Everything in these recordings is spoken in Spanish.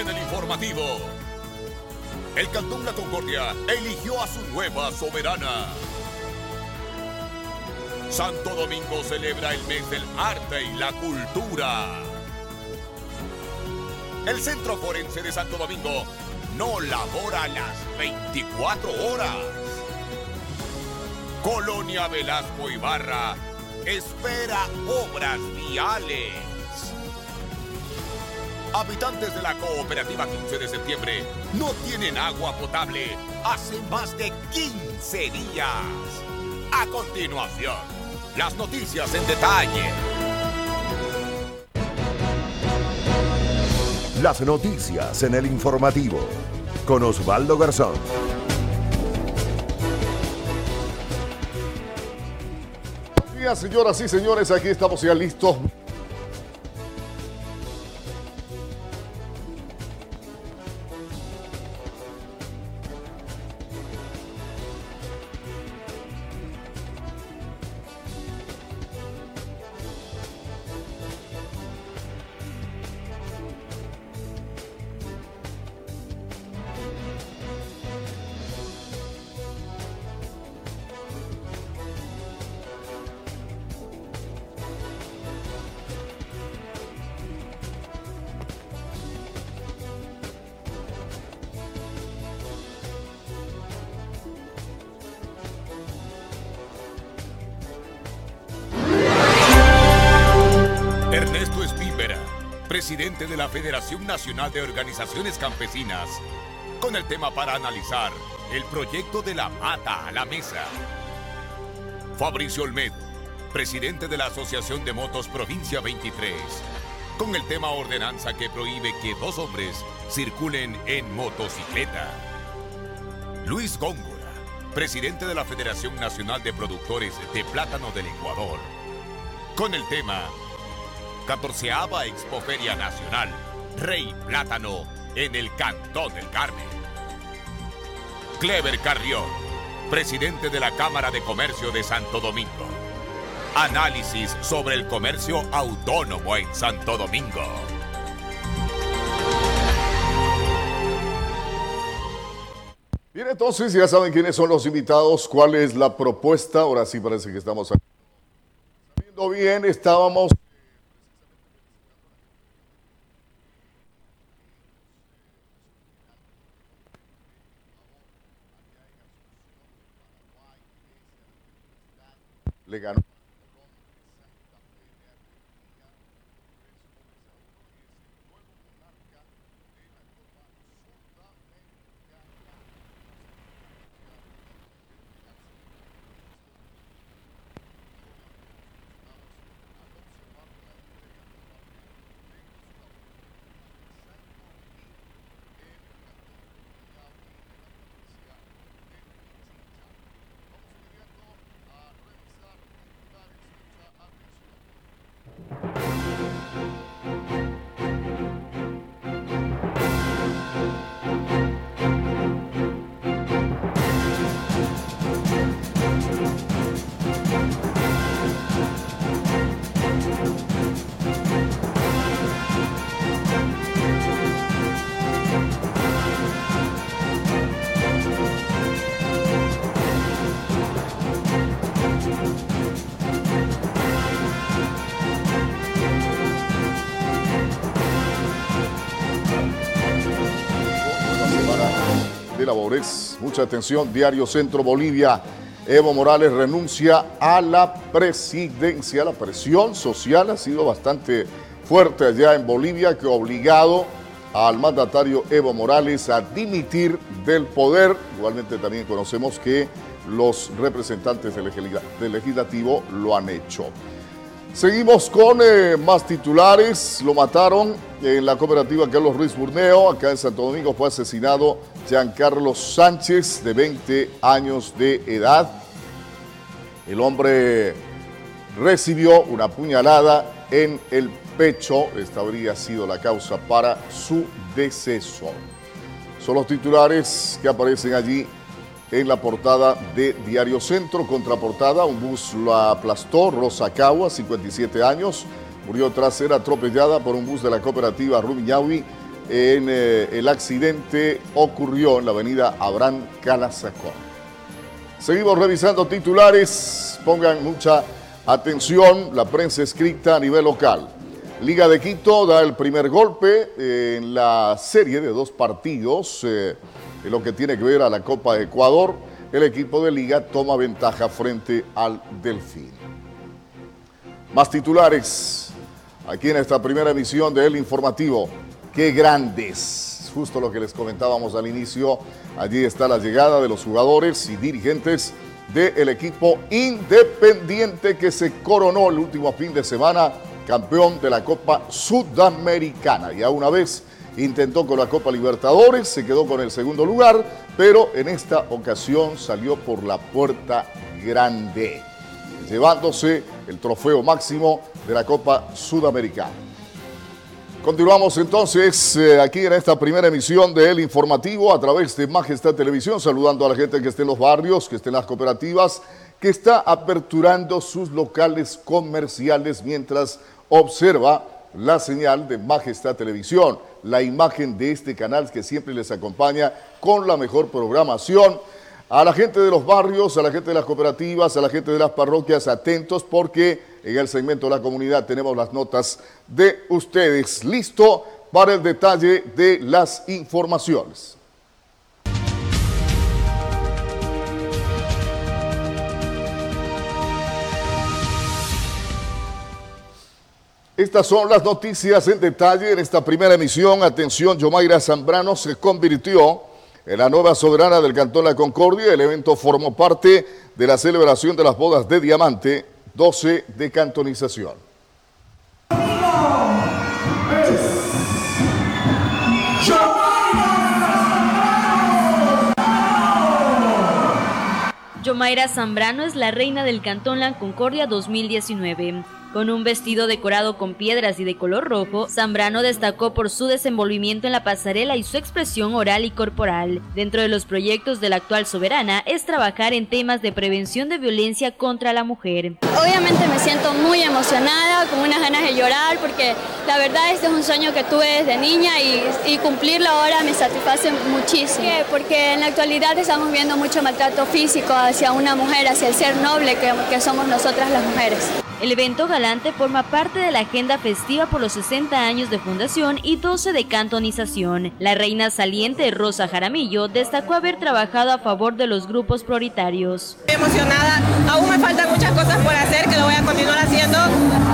en el informativo. El Cantón La Concordia eligió a su nueva soberana. Santo Domingo celebra el mes del arte y la cultura. El Centro Forense de Santo Domingo no labora las 24 horas. Colonia Velasco Ibarra espera obras viales. Habitantes de la cooperativa 15 de septiembre no tienen agua potable hace más de 15 días. A continuación, las noticias en detalle. Las noticias en el informativo con Osvaldo Garzón. Buenos días, señoras y señores, aquí estamos ya listos. Nacional de Organizaciones Campesinas, con el tema para analizar el proyecto de la mata a la mesa. Fabricio Olmedo, presidente de la Asociación de Motos Provincia 23, con el tema ordenanza que prohíbe que dos hombres circulen en motocicleta. Luis Góngora, presidente de la Federación Nacional de Productores de Plátano del Ecuador, con el tema 14 Expoferia Nacional, Rey Plátano, en el Cantón del Carmen. Clever Carrión, presidente de la Cámara de Comercio de Santo Domingo. Análisis sobre el comercio autónomo en Santo Domingo. Bien, entonces ya saben quiénes son los invitados, cuál es la propuesta. Ahora sí parece que estamos viendo bien. Estábamos le ganó. De labores. Mucha atención, Diario Centro Bolivia. Evo Morales renuncia a la presidencia. La presión social ha sido bastante fuerte allá en Bolivia que ha obligado al mandatario Evo Morales a dimitir del poder. Igualmente también conocemos que los representantes del legislativo lo han hecho. Seguimos con eh, más titulares. Lo mataron en la cooperativa Carlos Ruiz Burneo. Acá en Santo Domingo fue asesinado Giancarlo Sánchez, de 20 años de edad. El hombre recibió una puñalada en el pecho. Esta habría sido la causa para su deceso. Son los titulares que aparecen allí en la portada de Diario Centro. Contraportada, un bus lo aplastó, Rosa Cagua, 57 años, murió tras ser atropellada por un bus de la cooperativa Rumiñahui en eh, el accidente ocurrió en la avenida Abraham Calazacón. Seguimos revisando titulares, pongan mucha atención, la prensa escrita a nivel local. Liga de Quito da el primer golpe en la serie de dos partidos eh, en lo que tiene que ver a la Copa de Ecuador. El equipo de Liga toma ventaja frente al Delfín. Más titulares aquí en esta primera emisión de El Informativo. Qué grandes. Justo lo que les comentábamos al inicio. Allí está la llegada de los jugadores y dirigentes del equipo independiente que se coronó el último fin de semana campeón de la Copa Sudamericana. Ya una vez intentó con la Copa Libertadores, se quedó con el segundo lugar, pero en esta ocasión salió por la puerta grande, llevándose el trofeo máximo de la Copa Sudamericana. Continuamos entonces eh, aquí en esta primera emisión de El Informativo a través de Majestad Televisión, saludando a la gente que esté en los barrios, que esté en las cooperativas, que está aperturando sus locales comerciales mientras observa la señal de Majestad Televisión, la imagen de este canal que siempre les acompaña con la mejor programación a la gente de los barrios, a la gente de las cooperativas, a la gente de las parroquias, atentos porque en el segmento de la comunidad tenemos las notas de ustedes. Listo para el detalle de las informaciones. Estas son las noticias en detalle en esta primera emisión. Atención, Yomaira Zambrano se convirtió en la nueva soberana del Cantón La Concordia, el evento formó parte de la celebración de las bodas de Diamante 12 de cantonización. Yomaira Zambrano es la reina del Cantón La Concordia 2019. Con un vestido decorado con piedras y de color rojo, Zambrano destacó por su desenvolvimiento en la pasarela y su expresión oral y corporal. Dentro de los proyectos de la actual soberana es trabajar en temas de prevención de violencia contra la mujer. Obviamente me siento muy emocionada, con unas ganas de llorar, porque la verdad este es un sueño que tuve desde niña y, cumplirlo ahora me satisface muchísimo. Porque en la actualidad estamos viendo mucho maltrato físico hacia una mujer, hacia el ser noble que, somos nosotras las mujeres. El evento galante forma parte de la agenda festiva por los 60 años de fundación y 12 de cantonización. La reina saliente Rosa Jaramillo destacó haber trabajado a favor de los grupos prioritarios. Estoy emocionada, aún me faltan muchas cosas por hacer que lo voy a continuar haciendo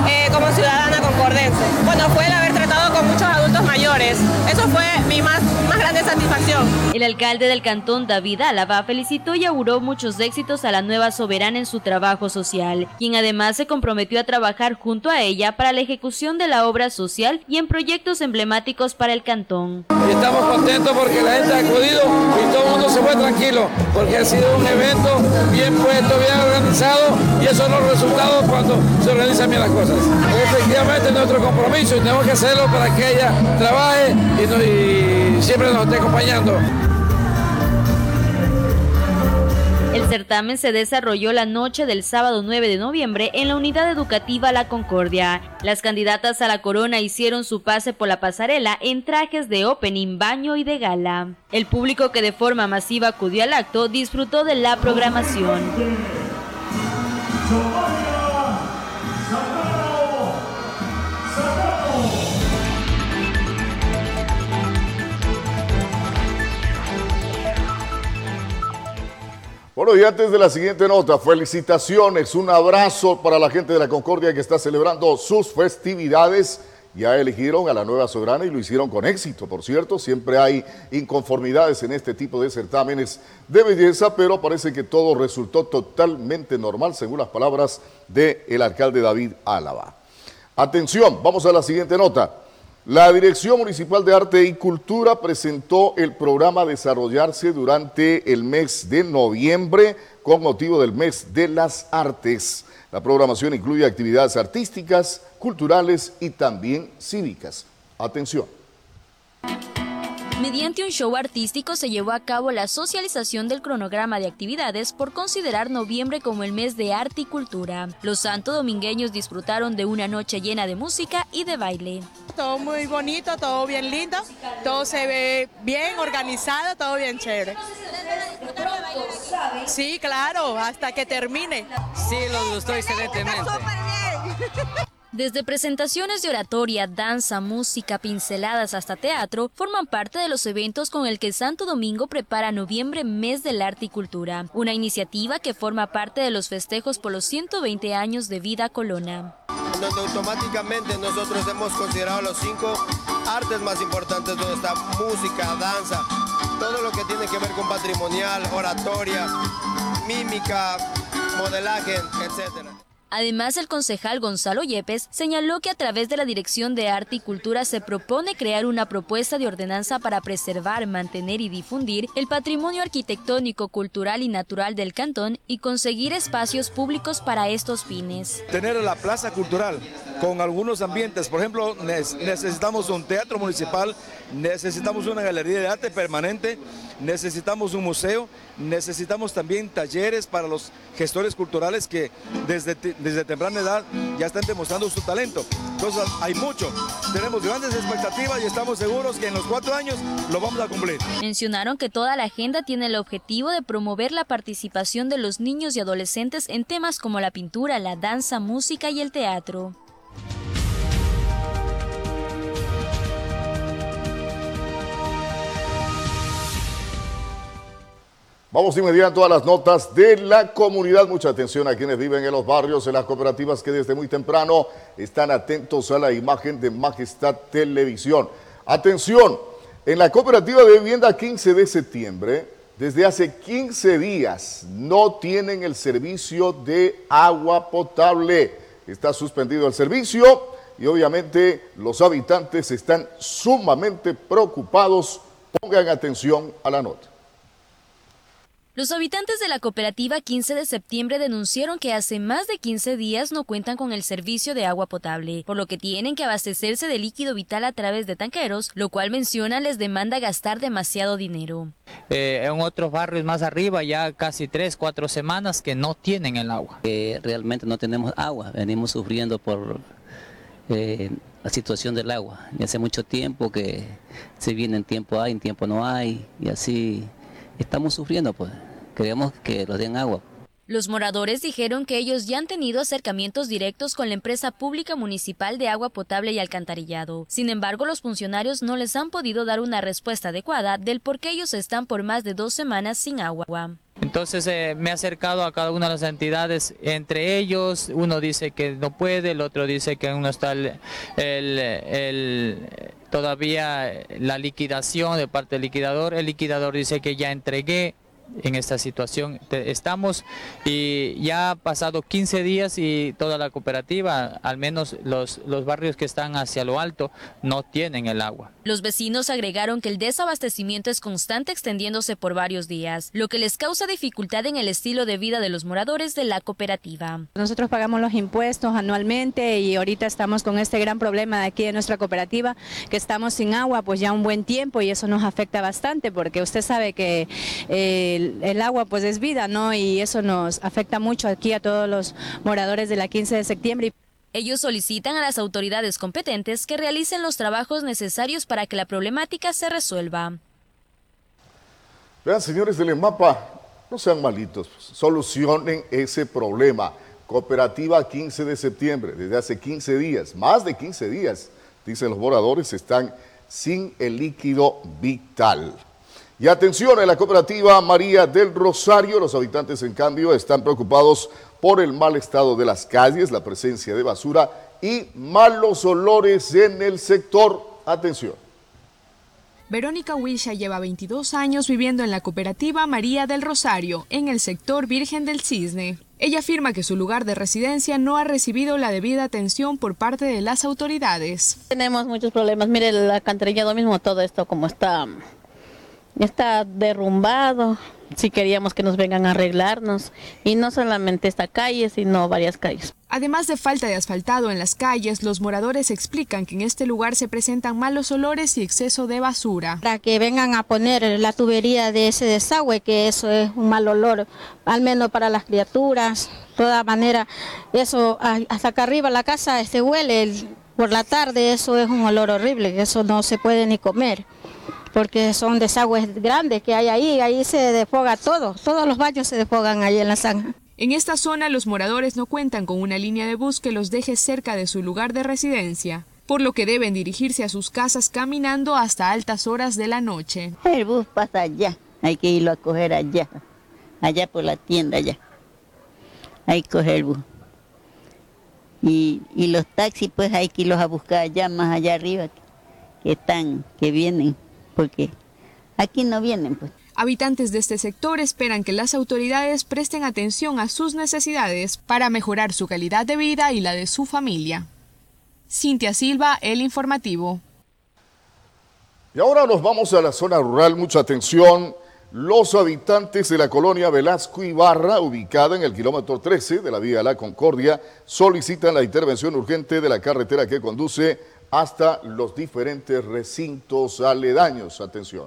eh, como ciudadana concordense. Bueno, fue el haber tratado con muchos adultos mayores. Eso fue mi más, más grande satisfacción. El alcalde del cantón David Álava felicitó y auguró muchos éxitos a la nueva soberana en su trabajo social, quien además se comprometió prometió a trabajar junto a ella para la ejecución de la obra social y en proyectos emblemáticos para el cantón. estamos contentos porque la gente ha acudido y todo el mundo se fue tranquilo, porque ha sido un evento bien puesto, bien organizado y esos son los resultados cuando se organizan bien las cosas. Efectivamente es nuestro compromiso y tenemos que hacerlo para que ella trabaje y siempre nos esté acompañando. El certamen se desarrolló la noche del sábado 9 de noviembre en la unidad educativa La Concordia. Las candidatas a la corona hicieron su pase por la pasarela en trajes de opening, baño y de gala. El público que de forma masiva acudió al acto disfrutó de la programación. Bueno, y antes de la siguiente nota, felicitaciones, un abrazo para la gente de la Concordia que está celebrando sus festividades. Ya eligieron a la nueva soberana y lo hicieron con éxito, por cierto. Siempre hay inconformidades en este tipo de certámenes de belleza, pero parece que todo resultó totalmente normal, según las palabras del alcalde David Álava. Atención, vamos a la siguiente nota. La Dirección Municipal de Arte y Cultura presentó el programa Desarrollarse durante el mes de noviembre con motivo del mes de las artes. La programación incluye actividades artísticas, culturales y también cívicas. Atención. Mediante un show artístico se llevó a cabo la socialización del cronograma de actividades por considerar noviembre como el mes de arte y cultura. Los santo domingueños disfrutaron de una noche llena de música y de baile. Todo muy bonito, todo bien lindo, todo se ve bien organizado, todo bien chévere. Sí, claro, hasta que termine. Sí, lo gustó excelentemente. Desde presentaciones de oratoria, danza, música, pinceladas hasta teatro, forman parte de los eventos con el que Santo Domingo prepara noviembre mes del arte y cultura, una iniciativa que forma parte de los festejos por los 120 años de vida colona. Donde automáticamente nosotros hemos considerado los cinco artes más importantes donde está música, danza, todo lo que tiene que ver con patrimonial, oratoria, mímica, modelaje, etcétera. Además, el concejal Gonzalo Yepes señaló que a través de la Dirección de Arte y Cultura se propone crear una propuesta de ordenanza para preservar, mantener y difundir el patrimonio arquitectónico, cultural y natural del cantón y conseguir espacios públicos para estos fines. Tener la plaza cultural con algunos ambientes, por ejemplo, necesitamos un teatro municipal, necesitamos una galería de arte permanente, necesitamos un museo, necesitamos también talleres para los gestores culturales que desde, desde temprana edad ya están demostrando su talento. Entonces hay mucho, tenemos grandes expectativas y estamos seguros que en los cuatro años lo vamos a cumplir. Mencionaron que toda la agenda tiene el objetivo de promover la participación de los niños y adolescentes en temas como la pintura, la danza, música y el teatro. Vamos de inmediato a las notas de la comunidad. Mucha atención a quienes viven en los barrios, en las cooperativas que desde muy temprano están atentos a la imagen de Majestad Televisión. Atención, en la cooperativa de vivienda 15 de septiembre, desde hace 15 días no tienen el servicio de agua potable. Está suspendido el servicio y obviamente los habitantes están sumamente preocupados. Pongan atención a la nota. Los habitantes de la cooperativa 15 de septiembre denunciaron que hace más de 15 días no cuentan con el servicio de agua potable, por lo que tienen que abastecerse de líquido vital a través de tanqueros, lo cual menciona les demanda gastar demasiado dinero. Eh, en otros barrios más arriba ya casi 3, 4 semanas que no tienen el agua. realmente no tenemos agua, venimos sufriendo por eh, la situación del agua. Y hace mucho tiempo que se viene en tiempo hay, en tiempo no hay, y así estamos sufriendo, pues. Queremos que nos den agua. Los moradores dijeron que ellos ya han tenido acercamientos directos con la empresa pública municipal de agua potable y alcantarillado. Sin embargo, los funcionarios no les han podido dar una respuesta adecuada del por qué ellos están por más de dos semanas sin agua. Entonces eh, me he acercado a cada una de las entidades, entre ellos uno dice que no puede, el otro dice que uno está el, el, todavía la liquidación de parte del liquidador, el liquidador dice que ya entregué, en esta situación estamos y ya ha pasado 15 días y toda la cooperativa, al menos los, los barrios que están hacia lo alto, no tienen el agua. Los vecinos agregaron que el desabastecimiento es constante extendiéndose por varios días, lo que les causa dificultad en el estilo de vida de los moradores de la cooperativa. Nosotros pagamos los impuestos anualmente y ahorita estamos con este gran problema de aquí de nuestra cooperativa, que estamos sin agua pues ya un buen tiempo y eso nos afecta bastante porque usted sabe que... Eh, el, agua pues es vida, ¿no? Y eso nos afecta mucho aquí a todos los moradores de la 15 de septiembre. Ellos solicitan a las autoridades competentes que realicen los trabajos necesarios para que la problemática se resuelva. Vean, señores del EMAPA, no sean malitos, solucionen ese problema. Cooperativa 15 de septiembre, desde hace 15 días, más de 15 días, dicen los moradores, están sin el líquido vital. Y atención, en la cooperativa María del Rosario, los habitantes en cambio están preocupados por el mal estado de las calles, la presencia de basura y malos olores en el sector. Atención. Verónica Wilsha lleva 22 años viviendo en la cooperativa María del Rosario, en el sector Virgen del Cisne. Ella afirma que su lugar de residencia no ha recibido la debida atención por parte de las autoridades. Tenemos muchos problemas. Mire, el alcantarillado mismo, todo esto como está está derrumbado, si queríamos que nos vengan a arreglarnos y no solamente esta calle, sino varias calles. Además de falta de asfaltado en las calles, los moradores explican que en este lugar se presentan malos olores y exceso de basura. Para que vengan a poner la tubería de ese desagüe, que eso es un mal olor, al menos para las criaturas. De toda manera, eso hasta acá arriba la casa este huele. Por la tarde eso es un olor horrible, eso no se puede ni comer porque son desagües grandes que hay ahí, ahí se desfoga todo, todos los baños se desfogan ahí en la zanja. En esta zona los moradores no cuentan con una línea de bus que los deje cerca de su lugar de residencia, por lo que deben dirigirse a sus casas caminando hasta altas horas de la noche. El bus pasa allá, hay que irlo a coger allá, allá por la tienda allá. Hay que coger el bus. Y, y los taxis pues hay que irlos a buscar allá, más allá arriba, que están, que vienen, porque aquí no vienen pues. Habitantes de este sector esperan que las autoridades presten atención a sus necesidades para mejorar su calidad de vida y la de su familia. Cintia Silva, El Informativo. Y ahora nos vamos a la zona rural. Mucha atención. Los habitantes de la colonia Velasco Ibarra, ubicada en el kilómetro 13 de la vía La Concordia, solicitan la intervención urgente de la carretera que conduce hasta los diferentes recintos aledaños. Atención.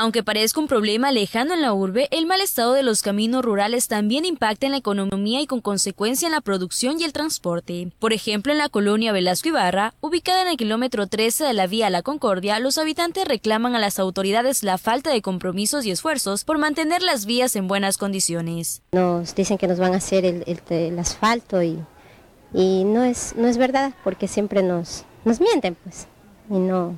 Aunque parezca un problema lejano en la urbe, el mal estado de los caminos rurales también impacta en la economía y con consecuencia en la producción y el transporte. Por ejemplo, en la colonia Velasco Ibarra, ubicada en el kilómetro 13 de la vía La Concordia, los habitantes reclaman a las autoridades la falta de compromisos y esfuerzos por mantener las vías en buenas condiciones. Nos dicen que nos van a hacer el, asfalto y, y no, es, no es verdad porque siempre nos, nos mienten pues y no,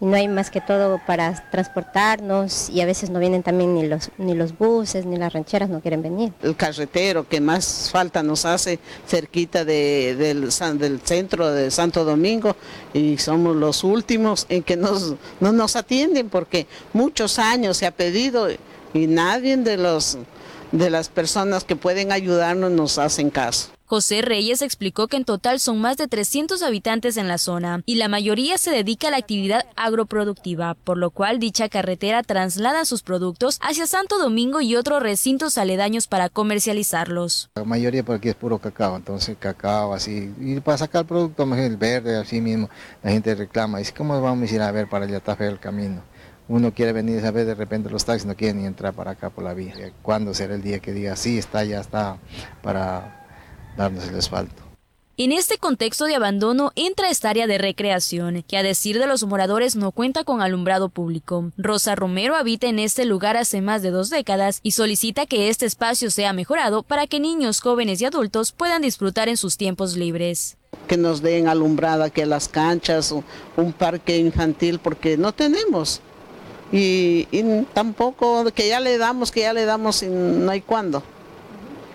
y no hay más que todo para transportarnos y a veces no vienen también ni los, ni los buses ni las rancheras no quieren venir. El carretero que más falta nos hace cerquita del, del centro de Santo Domingo y somos los últimos en que nos, no nos atienden porque muchos años se ha pedido y nadie de, los, de las personas que pueden ayudarnos nos hacen caso. José Reyes explicó que en total son más de 300 habitantes en la zona y la mayoría se dedica a la actividad agroproductiva, por lo cual dicha carretera traslada sus productos hacia Santo Domingo y otros recintos aledaños para comercializarlos. La mayoría por aquí es puro cacao, entonces cacao así, y para sacar el producto, el verde, así mismo, la gente reclama, dice, ¿cómo vamos a ir a ver para allá está feo el camino? uno quiere venir a ver de repente los taxis no quieren ni entrar para acá por la vía. ¿Cuándo será el día que diga sí está ya está para darnos el asfalto. En este contexto de abandono entra esta área de recreación, que a decir de los moradores no cuenta con alumbrado público. Rosa Romero habita en este lugar hace más de dos décadas y solicita que este espacio sea mejorado para que niños, jóvenes y adultos puedan disfrutar en sus tiempos libres. Que nos den alumbrada, que las canchas, un parque infantil, porque no tenemos. Y, y tampoco, que ya le damos, que ya le damos y no hay cuándo.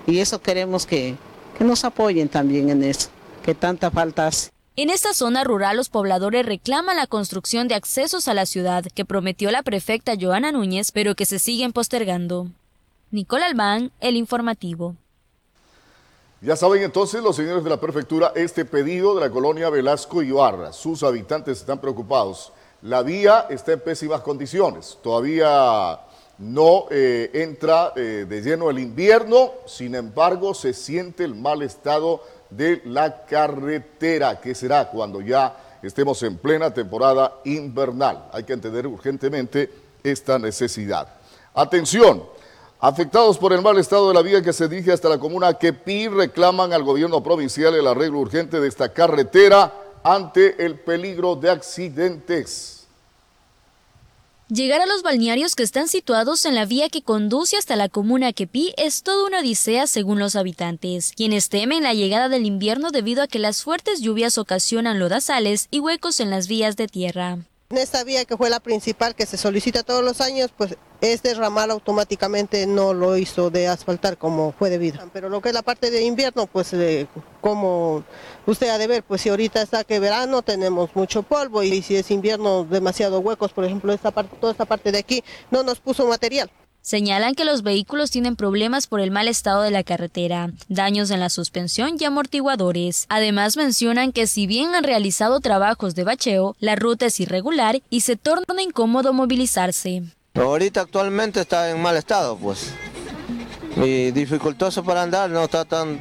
Y eso queremos que, que nos apoyen también en eso, que tanta falta hace. En esta zona rural los pobladores reclaman la construcción de accesos a la ciudad que prometió la prefecta Joana Núñez, pero que se siguen postergando. Nicola Albán, El Informativo. Ya saben entonces los señores de la prefectura este pedido de la colonia Velasco Ibarra. Sus habitantes están preocupados. La vía está en pésimas condiciones. Todavía no eh, entra eh, de lleno el invierno, sin embargo se siente el mal estado de la carretera, que será cuando ya estemos en plena temporada invernal. Hay que entender urgentemente esta necesidad. Atención, afectados por el mal estado de la vía que se dirige hasta la comuna Quepí, reclaman al gobierno provincial el arreglo urgente de esta carretera ante el peligro de accidentes. Llegar a los balnearios que están situados en la vía que conduce hasta la comuna Quepí es toda una odisea según los habitantes, quienes temen la llegada del invierno debido a que las fuertes lluvias ocasionan lodazales y huecos en las vías de tierra. En esta vía que fue la principal que se solicita todos los años, pues este ramal automáticamente no lo hizo de asfaltar como fue debido. Pero lo que es la parte de invierno, pues eh, como usted ha de ver, pues si ahorita está que verano tenemos mucho polvo y si es invierno demasiado huecos, por ejemplo, esta parte, toda esta parte de aquí no nos puso material. Señalan que los vehículos tienen problemas por el mal estado de la carretera, daños en la suspensión y amortiguadores. Además mencionan que si bien han realizado trabajos de bacheo, la ruta es irregular y se torna incómodo movilizarse. Ahorita actualmente está en mal estado, pues. Y dificultoso para andar, no está tan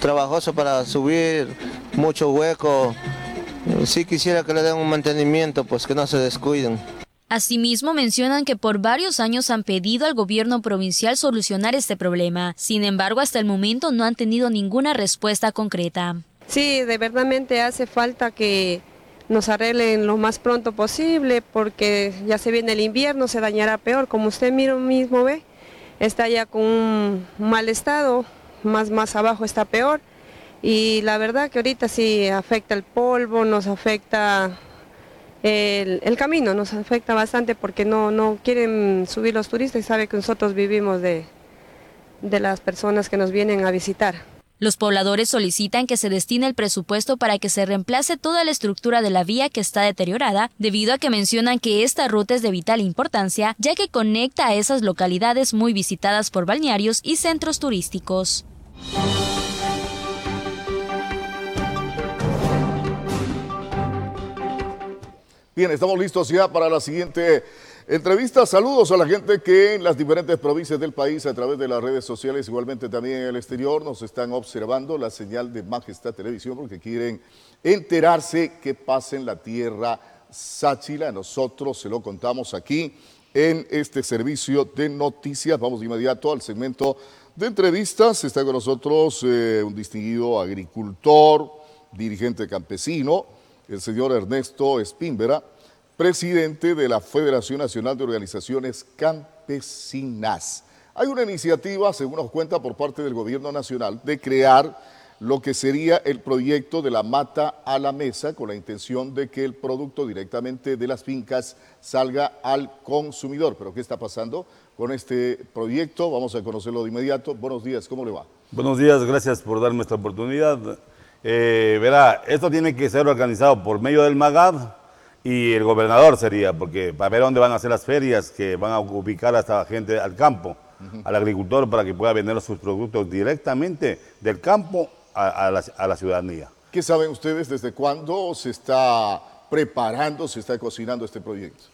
trabajoso para subir, mucho hueco. Sí quisiera que le den un mantenimiento, pues que no se descuiden. Asimismo, mencionan que por varios años han pedido al gobierno provincial solucionar este problema. Sin embargo, hasta el momento no han tenido ninguna respuesta concreta. Sí, de verdadmente hace falta que nos arreglen lo más pronto posible porque ya se viene el invierno, se dañará peor. Como usted mismo ve, está ya con un mal estado, más, más abajo está peor. Y la verdad que ahorita sí afecta el polvo, nos afecta el, camino, nos afecta bastante porque no, no quieren subir los turistas y sabe que nosotros vivimos de, de las personas que nos vienen a visitar. Los pobladores solicitan que se destine el presupuesto para que se reemplace toda la estructura de la vía que está deteriorada, debido a que mencionan que esta ruta es de vital importancia, ya que conecta a esas localidades muy visitadas por balnearios y centros turísticos. Bien, estamos listos ya para la siguiente Entrevista, saludos a la gente que en las diferentes provincias del país a través de las redes sociales, igualmente también en el exterior, nos están observando la señal de Majestad Televisión porque quieren enterarse qué pasa en la tierra Sáchila. Nosotros se lo contamos aquí en este servicio de noticias. Vamos de inmediato al segmento de entrevistas. Está con nosotros eh, un distinguido agricultor, dirigente campesino, el señor Ernesto Espínvera presidente de la Federación Nacional de Organizaciones Campesinas. Hay una iniciativa, según nos cuenta por parte del Gobierno Nacional, de crear lo que sería el proyecto de la mata a la mesa con la intención de que el producto directamente de las fincas salga al consumidor. Pero ¿qué está pasando con este proyecto? Vamos a conocerlo de inmediato. Buenos días, ¿cómo le va? Buenos días, gracias por darme esta oportunidad. Eh, verá, esto tiene que ser organizado por medio del MAGAD, y el gobernador sería, porque para ver dónde van a hacer las ferias que van a ubicar a esta gente al campo, al agricultor, para que pueda vender sus productos directamente del campo a, la, ciudadanía. ¿Qué saben ustedes desde cuándo se está preparando, se está cocinando este proyecto?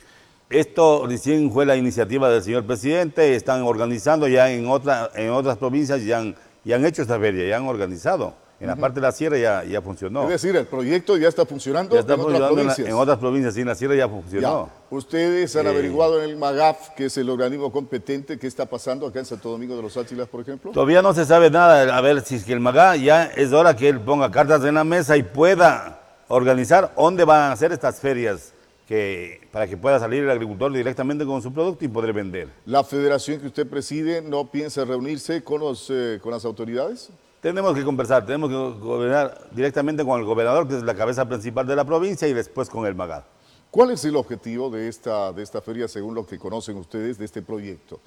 Esto recién fue la iniciativa del señor presidente, están organizando ya en, otra, en otras provincias, ya han, ya han hecho esta feria, ya han organizado. En la parte de la sierra ya, ya funcionó. Es decir, el proyecto ya está funcionando, en otras provincias. En, otras provincias, sí, en la sierra ya funcionó. ¿Ustedes han averiguado en el MAGAF, que es el organismo competente, qué está pasando acá en Santo Domingo de los Áchilas, por ejemplo? Todavía no se sabe nada. A ver, si es que el MAGAF ya es hora que él ponga cartas en la mesa y pueda organizar dónde van a hacer estas ferias. Que, para que pueda salir el agricultor directamente con su producto y poder vender. ¿La federación que usted preside no piensa reunirse con, los, eh, con las autoridades? Tenemos que conversar, tenemos que gobernar directamente con el gobernador, que es la cabeza principal de la provincia, y después con el MAGAD. ¿Cuál es el objetivo de esta, de esta feria, según lo que conocen ustedes, de este proyecto?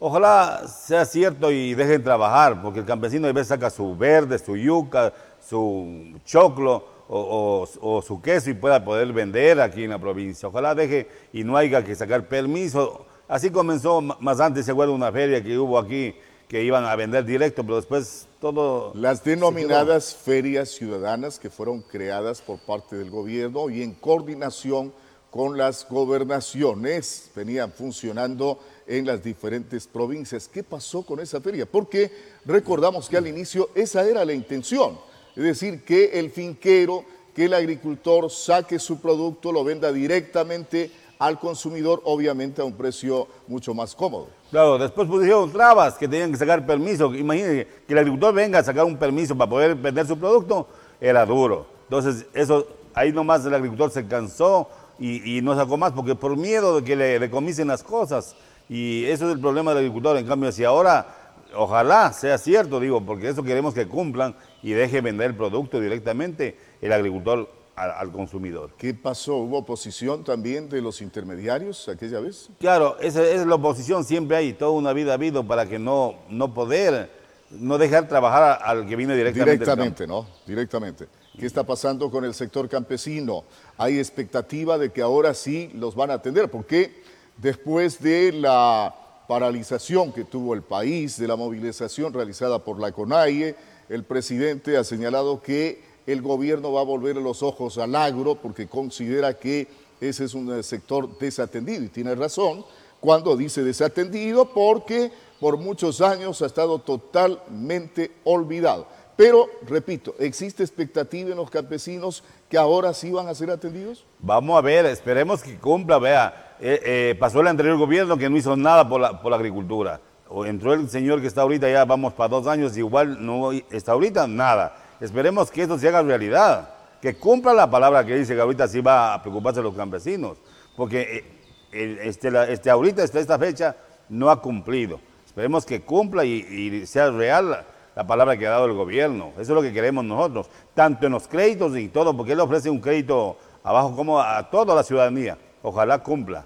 Ojalá sea cierto y dejen trabajar, porque el campesino a veces saca su verde, su yuca, su choclo o, su queso y pueda poder vender aquí en la provincia. Ojalá deje y no haya que sacar permiso. Así comenzó más antes, se acuerda, una feria que hubo aquí que iban a vender directo, pero después todo... Las denominadas ferias ciudadanas que fueron creadas por parte del gobierno y en coordinación con las gobernaciones venían funcionando en las diferentes provincias. ¿Qué pasó con esa feria? Porque recordamos que al inicio esa era la intención, es decir, que el finquero, que el agricultor saque su producto, lo venda directamente al consumidor, obviamente a un precio mucho más cómodo. Claro, después pusieron trabas que tenían que sacar permiso. Imagínense que el agricultor venga a sacar un permiso para poder vender su producto, era duro. Entonces, eso ahí nomás el agricultor se cansó y, no sacó más porque por miedo de que le, le comisen las cosas. Y eso es el problema del agricultor. En cambio, si ahora, ojalá sea cierto, digo, porque eso queremos que cumplan y deje vender el producto directamente, el agricultor al, consumidor. ¿Qué pasó? ¿Hubo oposición también de los intermediarios aquella vez? Claro, esa es la oposición, siempre hay, toda una vida ha habido para que no, no poder, no dejar trabajar al que viene directamente. Directamente, ¿no? Directamente. ¿Qué está pasando con el sector campesino? Hay expectativa de que ahora sí los van a atender, porque después de la paralización que tuvo el país, de la movilización realizada por la CONAIE, el presidente ha señalado que el gobierno va a volver los ojos al agro porque considera que ese es un sector desatendido y tiene razón, cuando dice desatendido porque por muchos años ha estado totalmente olvidado. Pero, repito, ¿existe expectativa en los campesinos que ahora sí van a ser atendidos? Vamos a ver, esperemos que cumpla, vea, eh, eh, pasó el anterior gobierno que no hizo nada por la, por la agricultura. O entró el señor que está ahorita, ya vamos para dos años, igual no está ahorita nada. Esperemos que esto se haga realidad, que cumpla la palabra que dice que ahorita sí va a preocuparse los campesinos, porque eh, este, este, ahorita, hasta esta fecha, no ha cumplido. Esperemos que cumpla y sea real la palabra que ha dado el gobierno. Eso es lo que queremos nosotros, tanto en los créditos y todo, porque él ofrece un crédito abajo como a toda la ciudadanía. Ojalá cumpla.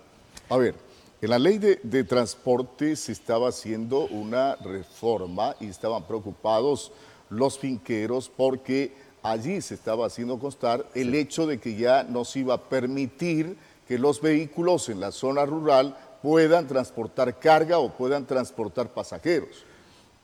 A ver, en la ley de, transporte se estaba haciendo una reforma y estaban preocupados los finqueros porque allí se estaba haciendo constar el hecho de que ya no se iba a permitir que los vehículos en la zona rural puedan transportar carga o puedan transportar pasajeros.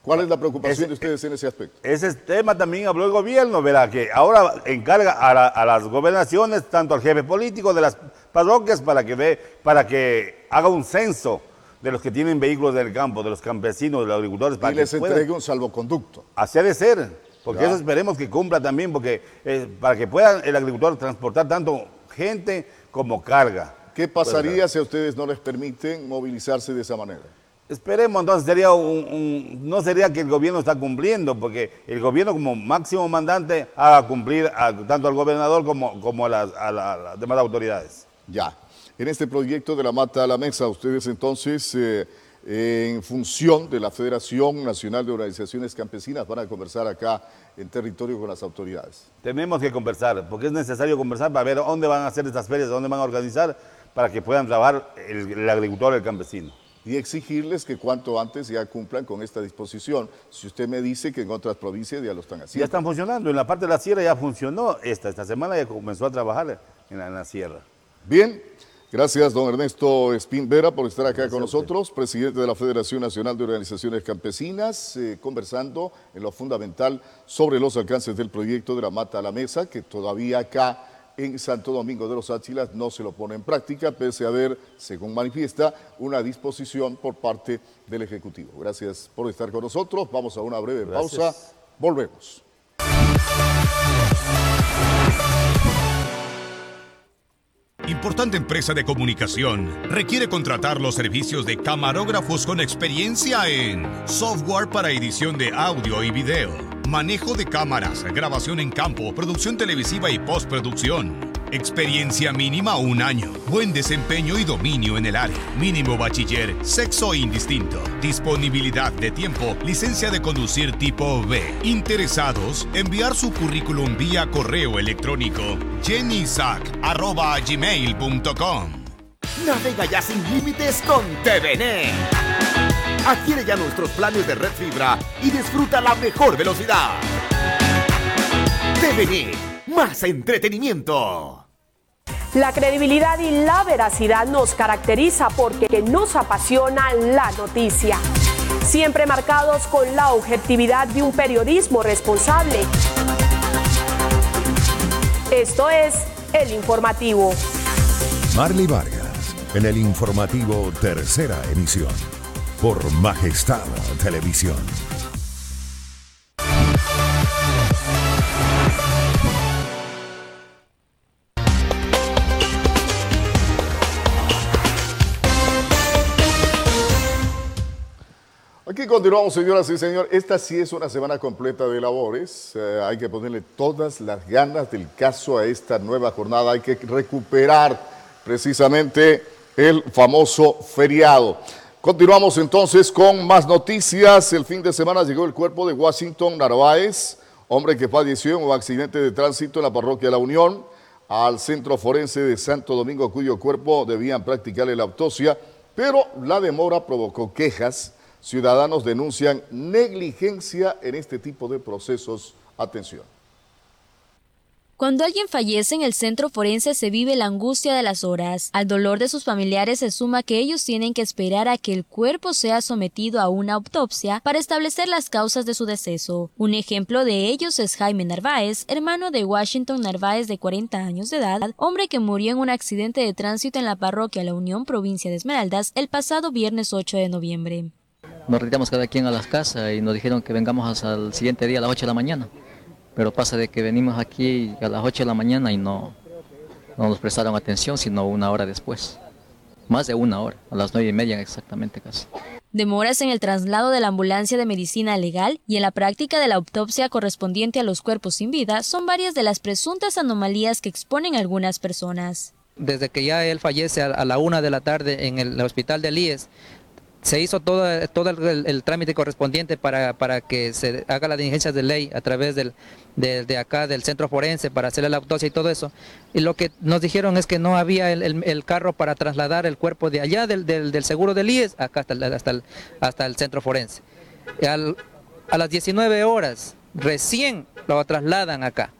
¿Cuál es la preocupación de ustedes en ese aspecto? Ese tema también habló el gobierno, ¿verdad? Que ahora encarga a, las gobernaciones, tanto al jefe político de las parroquias, para que, ve, para que haga un censo de los que tienen vehículos del campo, de los campesinos, de los agricultores. Para y les entregue un salvoconducto. Así ha de ser, porque eso esperemos que cumpla también, porque eh, para que pueda el agricultor transportar tanto gente como carga. ¿Qué pasaría si a ustedes no les permiten movilizarse de esa manera? Esperemos, entonces sería un, no sería que el gobierno está cumpliendo, porque el gobierno como máximo mandante haga cumplir tanto al gobernador como, como a, las, demás autoridades. Ya, en este proyecto de la Mata a la Mesa, ustedes entonces, eh, en función de la Federación Nacional de Organizaciones Campesinas, van a conversar acá en territorio con las autoridades. Tenemos que conversar, porque es necesario conversar para ver dónde van a hacer estas ferias, dónde van a organizar, para que puedan trabajar el, el agricultor, el campesino y exigirles que cuanto antes ya cumplan con esta disposición. Si usted me dice que en otras provincias ya lo están haciendo. Ya están funcionando, en la parte de la sierra ya funcionó, esta, esta semana ya comenzó a trabajar en la, sierra. Bien, gracias don Ernesto Espín Vera por estar acá con nosotros, presidente de la Federación Nacional de Organizaciones Campesinas, eh, conversando en lo fundamental sobre los alcances del proyecto de la Mata a la Mesa, que todavía acá en Santo Domingo de los Áchilas no se lo pone en práctica, pese a haber, según manifiesta, una disposición por parte del Ejecutivo. Gracias por estar con nosotros. Vamos a una breve pausa. Volvemos. Importante empresa de comunicación requiere contratar los servicios de camarógrafos con experiencia en software para edición de audio y video manejo de cámaras, grabación en campo, producción televisiva y postproducción. Experiencia mínima un año. Buen desempeño y dominio en el área. Mínimo bachiller, sexo indistinto. Disponibilidad de tiempo, licencia de conducir tipo B. Interesados, enviar su currículum vía correo electrónico jennysac.gmail.com Navega ya sin límites con TVN. Adquiere ya nuestros planes de red fibra y disfruta la mejor velocidad. TVN, más entretenimiento. La credibilidad y la veracidad nos caracteriza porque nos apasiona la noticia. Siempre marcados con la objetividad de un periodismo responsable. Esto es El Informativo. Marley Vargas, en el Informativo Tercera Emisión por Majestad Televisión. Continuamos, señoras y señores. Esta sí es una semana completa de labores. Eh, hay que ponerle todas las ganas del caso a esta nueva jornada. Hay que recuperar precisamente el famoso feriado. Continuamos entonces con más noticias. El fin de semana llegó el cuerpo de Washington Narváez, hombre que falleció en un accidente de tránsito en la parroquia La Unión, al centro forense de Santo Domingo, cuyo cuerpo debían practicarle la autopsia, pero la demora provocó quejas. Ciudadanos denuncian negligencia en este tipo de procesos. Atención. Cuando alguien fallece en el centro forense se vive la angustia de las horas. Al dolor de sus familiares se suma que ellos tienen que esperar a que el cuerpo sea sometido a una autopsia para establecer las causas de su deceso. Un ejemplo de ellos es Jaime Narváez, hermano de Washington Narváez de 40 años de edad, hombre que murió en un accidente de tránsito en la parroquia La Unión, provincia de Esmeraldas, el pasado viernes 8 de noviembre. Nos retiramos cada quien a las casas y nos dijeron que vengamos hasta el siguiente día a las 8 de la mañana pero pasa de que venimos aquí a las 8 de la mañana y no, no nos prestaron atención, sino una hora después. Más de una hora, a las nueve y media exactamente casi. Demoras en el traslado de la ambulancia de medicina legal y en la práctica de la autopsia correspondiente a los cuerpos sin vida son varias de las presuntas anomalías que exponen algunas personas. Desde que ya él fallece a la una de la tarde en el hospital de Líes, se hizo todo, todo el, trámite correspondiente para, para, que se haga la diligencia de ley a través del, de, acá del centro forense para hacerle la autopsia y todo eso. Y lo que nos dijeron es que no había el, carro para trasladar el cuerpo de allá del, del, seguro del IES acá hasta el, hasta hasta el centro forense. a las 19 horas recién lo trasladan acá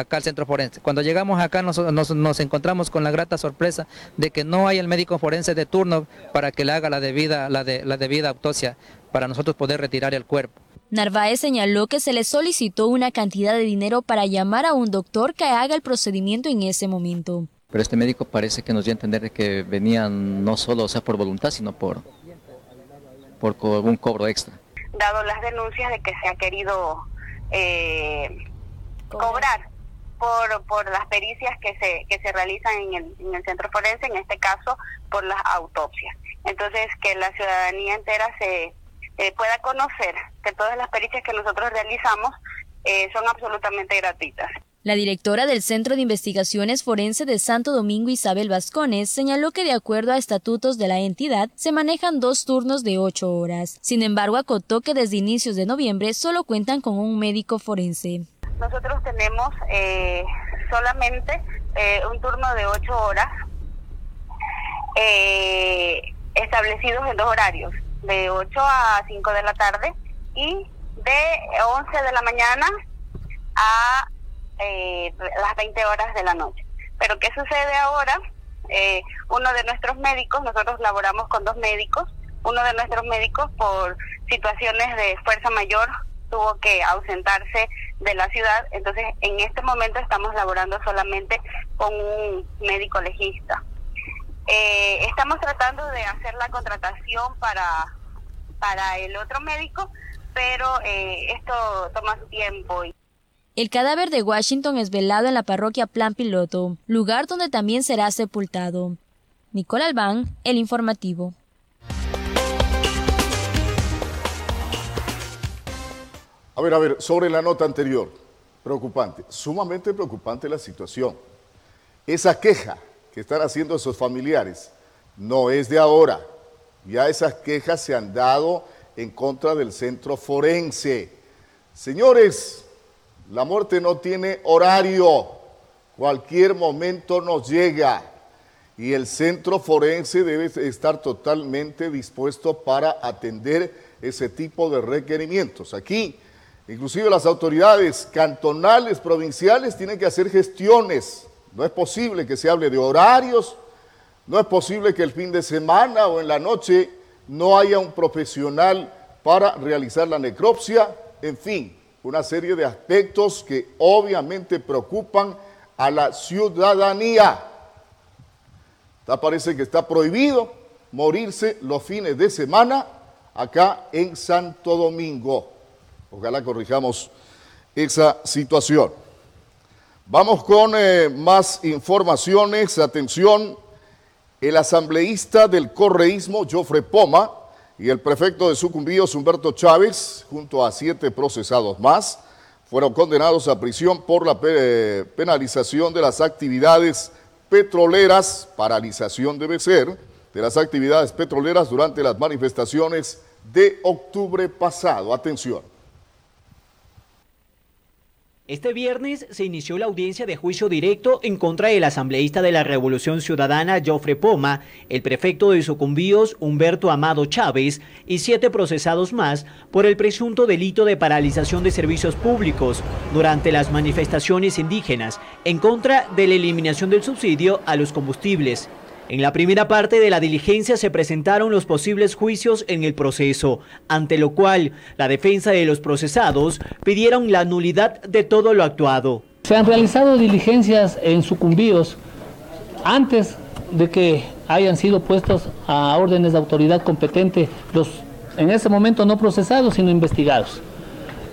acá al centro forense. Cuando llegamos acá nos, nos, encontramos con la grata sorpresa de que no hay el médico forense de turno para que le haga la debida, la, de, la debida autopsia para nosotros poder retirar el cuerpo. Narváez señaló que se le solicitó una cantidad de dinero para llamar a un doctor que haga el procedimiento en ese momento. Pero este médico parece que nos dio a entender que venía no solo o sea, por voluntad, sino por, por un cobro extra. Dado las denuncias de que se ha querido eh, cobrar por, por las pericias que se, que se realizan en el, en el centro forense, en este caso por las autopsias. Entonces, que la ciudadanía entera se eh, pueda conocer que todas las pericias que nosotros realizamos eh, son absolutamente gratuitas. La directora del Centro de Investigaciones Forense de Santo Domingo, Isabel Vascones, señaló que de acuerdo a estatutos de la entidad se manejan dos turnos de ocho horas. Sin embargo, acotó que desde inicios de noviembre solo cuentan con un médico forense nosotros tenemos eh, solamente eh, un turno de ocho horas eh, establecidos en dos horarios, de 8 a 5 de la tarde y de 11 de la mañana a las 20 horas de la noche. Pero ¿qué sucede ahora? uno de nuestros médicos, nosotros laboramos con dos médicos, uno de nuestros médicos por situaciones de fuerza mayor tuvo que ausentarse de la ciudad, entonces en este momento estamos laborando solamente con un médico legista. Eh, estamos tratando de hacer la contratación para, para el otro médico, pero eh, esto toma su tiempo. El cadáver de Washington es velado en la parroquia Plan Piloto, lugar donde también será sepultado. Nicole Albán, El Informativo. A ver, a ver, sobre la nota anterior, preocupante, sumamente preocupante la situación. Esa queja que están haciendo esos familiares no es de ahora. Ya esas quejas se han dado en contra del centro forense. Señores, la muerte no tiene horario. Cualquier momento nos llega. Y el centro forense debe estar totalmente dispuesto para atender ese tipo de requerimientos. Aquí Inclusive las autoridades cantonales, provinciales, tienen que hacer gestiones. No es posible que se hable de horarios, no es posible que el fin de semana o en la noche no haya un profesional para realizar la necropsia. En fin, una serie de aspectos que obviamente preocupan a la ciudadanía. parece que está prohibido morirse los fines de semana acá en Santo Domingo. Ojalá corrijamos esa situación. Vamos con eh, más informaciones. Atención, el asambleísta del correísmo, Jofre Poma, y el prefecto de Sucumbíos, Humberto Chávez, junto a siete procesados más, fueron condenados a prisión por la penalización de las actividades petroleras, paralización debe ser, de las actividades petroleras durante las manifestaciones de octubre pasado. Atención. Este viernes se inició la audiencia de juicio directo en contra del asambleísta de la Revolución Ciudadana, Jofre Poma, el prefecto de Sucumbíos, Humberto Amado Chávez, y siete procesados más por el presunto delito de paralización de servicios públicos durante las manifestaciones indígenas en contra de la eliminación del subsidio a los combustibles. En la primera parte de la diligencia se presentaron los posibles juicios en el proceso, ante lo cual la defensa de los procesados pidieron la nulidad de todo lo actuado. Se han realizado diligencias en sucumbíos antes de que hayan sido puestos a órdenes de autoridad competente los en ese momento no procesados sino investigados.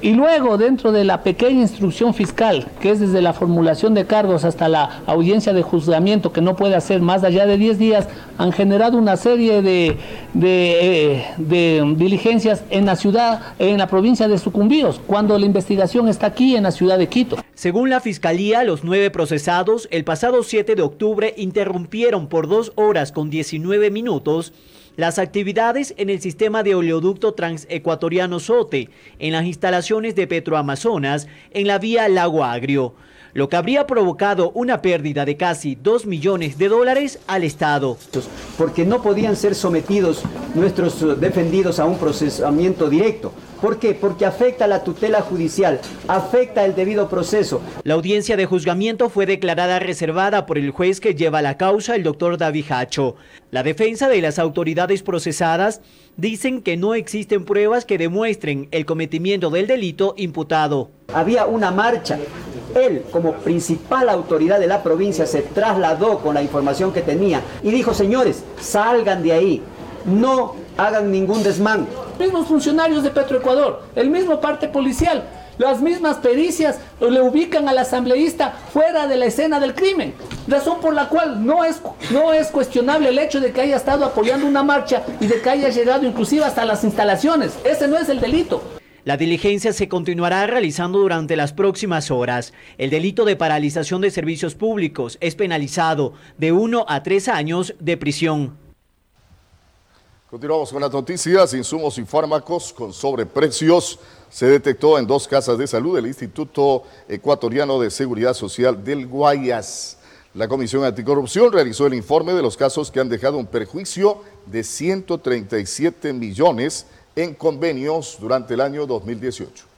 Y luego, dentro de la pequeña instrucción fiscal, que es desde la formulación de cargos hasta la audiencia de juzgamiento, que no puede hacer más allá de 10 días, han generado una serie de, de, de, diligencias en la ciudad, en la provincia de Sucumbíos, cuando la investigación está aquí en la ciudad de Quito. Según la Fiscalía, los nueve procesados el pasado 7 de octubre interrumpieron por dos horas con 19 minutos las actividades en el sistema de oleoducto transecuatoriano SOTE, en las instalaciones de Petroamazonas, en la vía Lago Agrio, lo que habría provocado una pérdida de casi 2 millones de dólares al Estado. Porque no podían ser sometidos nuestros defendidos a un procesamiento directo. ¿Por qué? Porque afecta la tutela judicial, afecta el debido proceso. La audiencia de juzgamiento fue declarada reservada por el juez que lleva la causa, el doctor David Hacho. La defensa de las autoridades procesadas dicen que no existen pruebas que demuestren el cometimiento del delito imputado. Había una marcha. Él, como principal autoridad de la provincia, se trasladó con la información que tenía y dijo, señores, salgan de ahí, no hagan ningún desmán. Mismos funcionarios de Petroecuador, el mismo parte policial, las mismas pericias le ubican al asambleísta fuera de la escena del crimen. Razón por la cual no es, no es cuestionable el hecho de que haya estado apoyando una marcha y de que haya llegado inclusive hasta las instalaciones. Ese no es el delito. La diligencia se continuará realizando durante las próximas horas. El delito de paralización de servicios públicos es penalizado de uno a tres años de prisión. Continuamos con las noticias. Insumos y fármacos con sobreprecios se detectó en dos casas de salud del Instituto Ecuatoriano de Seguridad Social del Guayas. La Comisión Anticorrupción realizó el informe de los casos que han dejado un perjuicio de 137 millones en convenios durante el año 2018.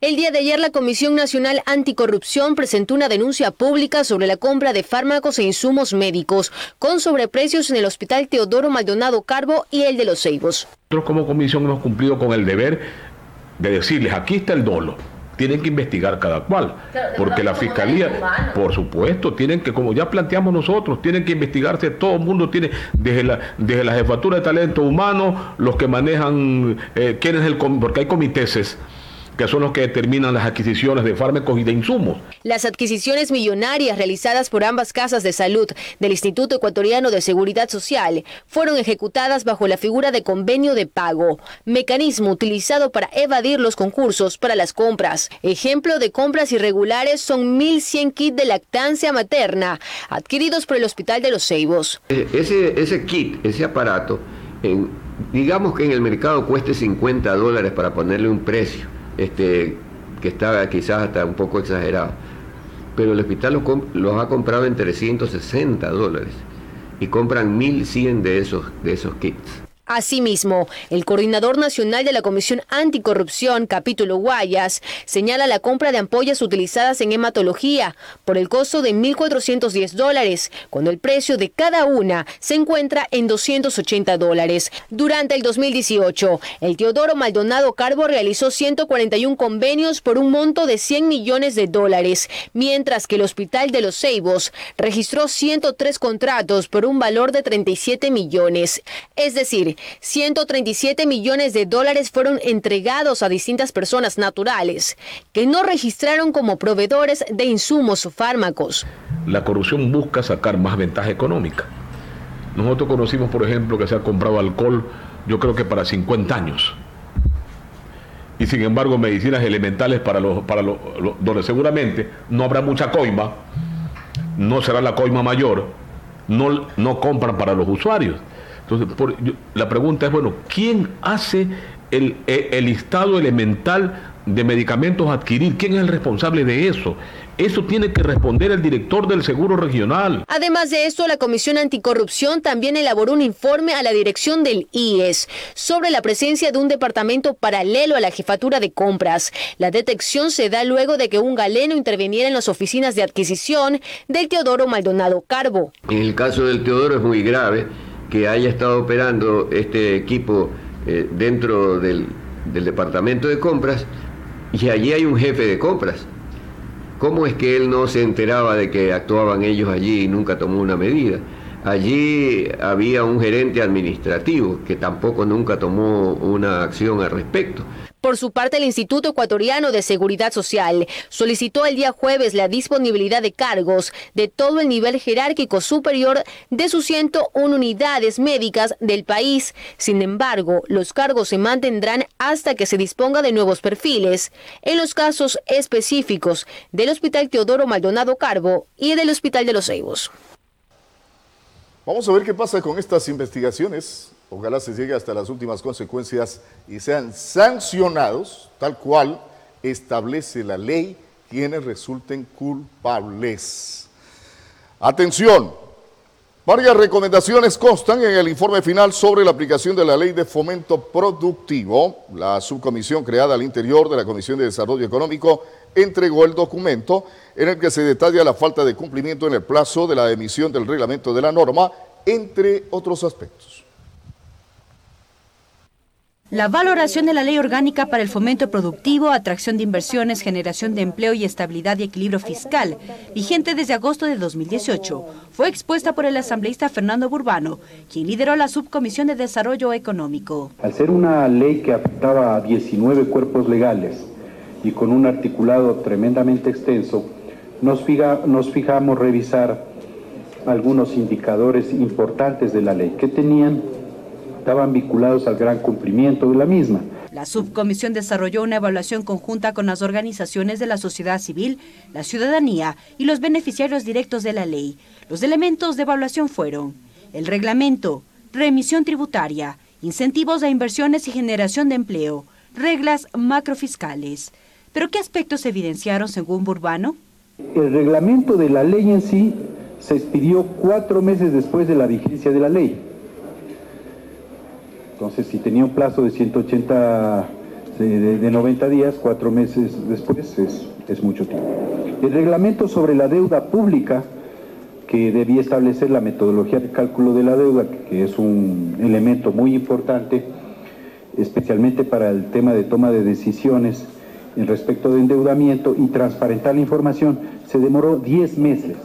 El día de ayer la Comisión Nacional Anticorrupción presentó una denuncia pública sobre la compra de fármacos e insumos médicos con sobreprecios en el Hospital Teodoro Maldonado Carbo y el de Los Ceibos. Nosotros como comisión hemos cumplido con el deber de decirles, aquí está el dolo. Tienen que investigar cada cual, porque la fiscalía, por supuesto, tienen que, como ya planteamos nosotros, tienen que investigarse, todo el mundo tiene, desde la, desde la jefatura de talento humano, los que manejan, eh, quién es el, porque hay comités que son los que determinan las adquisiciones de fármacos y de insumos. Las adquisiciones millonarias realizadas por ambas casas de salud del Instituto Ecuatoriano de Seguridad Social fueron ejecutadas bajo la figura de convenio de pago, mecanismo utilizado para evadir los concursos para las compras. Ejemplo de compras irregulares son 1.100 kits de lactancia materna adquiridos por el Hospital de los Ceibos. Ese, ese kit, ese aparato, en, digamos que en el mercado cueste 50 dólares para ponerle un precio este, que está quizás hasta un poco exagerado. Pero el hospital los, ha comprado en 360 dólares y compran 1.100 de esos, de esos kits. Asimismo, el coordinador nacional de la Comisión Anticorrupción, capítulo Guayas, señala la compra de ampollas utilizadas en hematología por el costo de 1.410 dólares, cuando el precio de cada una se encuentra en 280 dólares. Durante el 2018, el Teodoro Maldonado Carbo realizó 141 convenios por un monto de 100 millones de dólares, mientras que el Hospital de los Ceibos registró 103 contratos por un valor de 37 millones. Es decir, 137 millones de dólares fueron entregados a distintas personas naturales que no registraron como proveedores de insumos o fármacos. La corrupción busca sacar más ventaja económica. Nosotros conocimos, por ejemplo, que se ha comprado alcohol, yo creo que para 50 años. Y sin embargo, medicinas elementales para los, para los, donde seguramente no habrá mucha coima, no será la coima mayor, no, no compran para los usuarios. Entonces, la pregunta es, bueno, ¿quién hace el, listado elemental de medicamentos a adquirir. ¿Quién es el responsable de eso? Eso tiene que responder el director del Seguro Regional. Además de esto, la Comisión Anticorrupción también elaboró un informe a la dirección del IES sobre la presencia de un departamento paralelo a la jefatura de compras. La detección se da luego de que un galeno interviniera en las oficinas de adquisición del Teodoro Maldonado Carbo. En el caso del Teodoro es muy grave que haya estado operando este equipo eh, dentro del, del departamento de compras y allí hay un jefe de compras ¿Cómo es que él no se enteraba de que actuaban ellos allí y nunca tomó una medida? Allí había un gerente administrativo que tampoco nunca tomó una acción al respecto. Por su parte, el Instituto Ecuatoriano de Seguridad Social solicitó el día jueves la disponibilidad de cargos de todo el nivel jerárquico superior de sus 101 unidades médicas del país. Sin embargo, los cargos se mantendrán hasta que se disponga de nuevos perfiles en los casos específicos del Hospital Teodoro Maldonado Carbo y del Hospital de los Ceibos. Vamos a ver qué pasa con estas investigaciones. Ojalá se llegue hasta las últimas consecuencias y sean sancionados tal cual establece la ley quienes resulten culpables. Atención, varias recomendaciones constan en el informe final sobre la aplicación de la ley de fomento productivo. La subcomisión creada al interior de la Comisión de Desarrollo Económico entregó el documento en el que se detalla la falta de cumplimiento en el plazo de la emisión del reglamento de la norma, entre otros aspectos. La valoración de la Ley Orgánica para el Fomento Productivo, Atracción de Inversiones, Generación de Empleo y Estabilidad y Equilibrio Fiscal, vigente desde agosto de 2018, fue expuesta por el asambleísta Fernando Burbano, quien lideró la Subcomisión de Desarrollo Económico. Al ser una ley que afectaba a 19 cuerpos legales y con un articulado tremendamente extenso, nos, fija, nos fijamos revisar algunos indicadores importantes de la ley que tenían estaban vinculados al gran cumplimiento de la misma. La subcomisión desarrolló una evaluación conjunta con las organizaciones de la sociedad civil, la ciudadanía y los beneficiarios directos de la ley. Los elementos de evaluación fueron el reglamento, remisión tributaria, incentivos a inversiones y generación de empleo, reglas macrofiscales. ¿Pero qué aspectos evidenciaron según Burbano? El reglamento de la ley en sí se expidió cuatro meses después de la vigencia de la ley. Entonces, si tenía un plazo de 180, de, 90 días, cuatro meses después es, es mucho tiempo. El reglamento sobre la deuda pública, que debía establecer la metodología de cálculo de la deuda, que es un elemento muy importante, especialmente para el tema de toma de decisiones en respecto de endeudamiento y transparentar la información, se demoró 10 meses.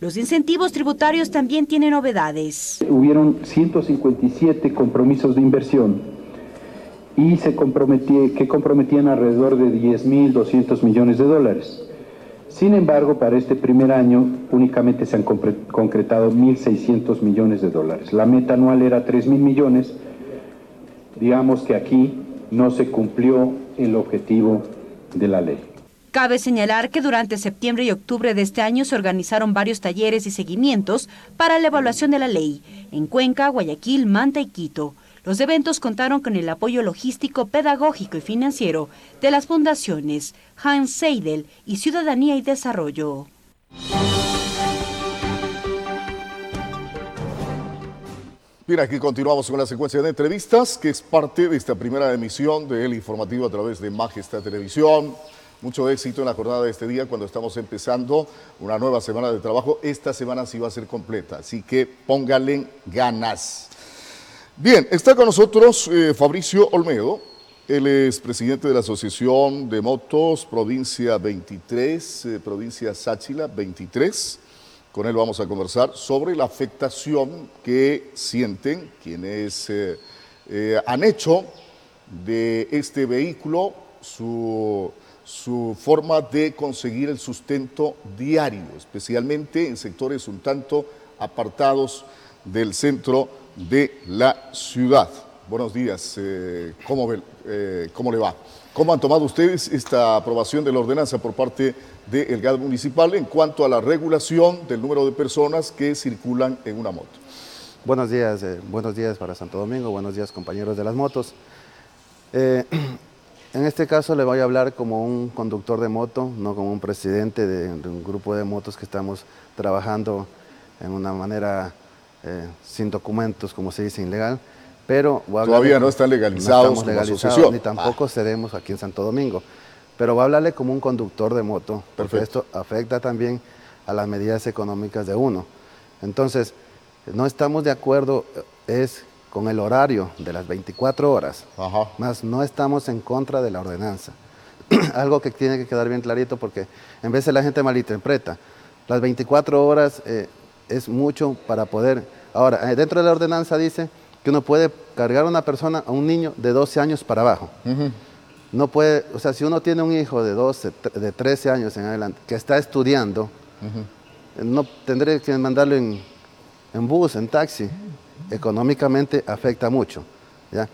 Los incentivos tributarios también tienen novedades. Hubieron 157 compromisos de inversión y se que comprometían alrededor de 10.200 millones de dólares. Sin embargo, para este primer año únicamente se han concretado 1.600 millones de dólares. La meta anual era 3.000 millones. Digamos que aquí no se cumplió el objetivo de la ley. Cabe señalar que durante septiembre y octubre de este año se organizaron varios talleres y seguimientos para la evaluación de la ley en Cuenca, Guayaquil, Manta y Quito. Los eventos contaron con el apoyo logístico, pedagógico y financiero de las fundaciones Hans Seidel y Ciudadanía y Desarrollo. Bien, aquí continuamos con la secuencia de entrevistas, que es parte de esta primera emisión del informativo a través de Majestad Televisión. Mucho éxito en la jornada de este día cuando estamos empezando una nueva semana de trabajo. Esta semana sí va a ser completa, así que pónganle ganas. Bien, está con nosotros eh, Fabricio Olmedo. Él es presidente de la Asociación de Motos Provincia 23, eh, Provincia Sáchila 23. Con él vamos a conversar sobre la afectación que sienten quienes eh, han hecho de este vehículo su su forma de conseguir el sustento diario, especialmente en sectores un tanto apartados del centro de la ciudad. Buenos días, eh, eh, ¿cómo, le va? ¿Cómo han tomado ustedes esta aprobación de la ordenanza por parte del GAD municipal en cuanto a la regulación del número de personas que circulan en una moto? Buenos días, eh, buenos días para Santo Domingo, buenos días compañeros de las motos. En este caso le voy a hablar como un conductor de moto, no como un presidente de, de un grupo de motos que estamos trabajando en una manera eh, sin documentos, como se dice, ilegal. Pero voy a Todavía de- no están legalizados. Ni tampoco seremos aquí en Santo Domingo. Pero voy a hablarle como un conductor de moto, porque Perfecto. esto afecta también a las medidas económicas de uno. Entonces, no estamos de acuerdo es con el horario de las 24 horas, más no estamos en contra de la ordenanza. Algo que tiene que quedar bien clarito porque en vez de la gente malinterpreta. Las 24 horas eh, es mucho para poder... Ahora, eh, dentro de la ordenanza dice que uno puede cargar a una persona, a un niño de 12 años para abajo. No puede, o sea, si uno tiene un hijo de 12, tre- de 13 años en adelante, que está estudiando, no tendré que mandarlo en, en bus, en taxi. Económicamente afecta mucho. ¿ya?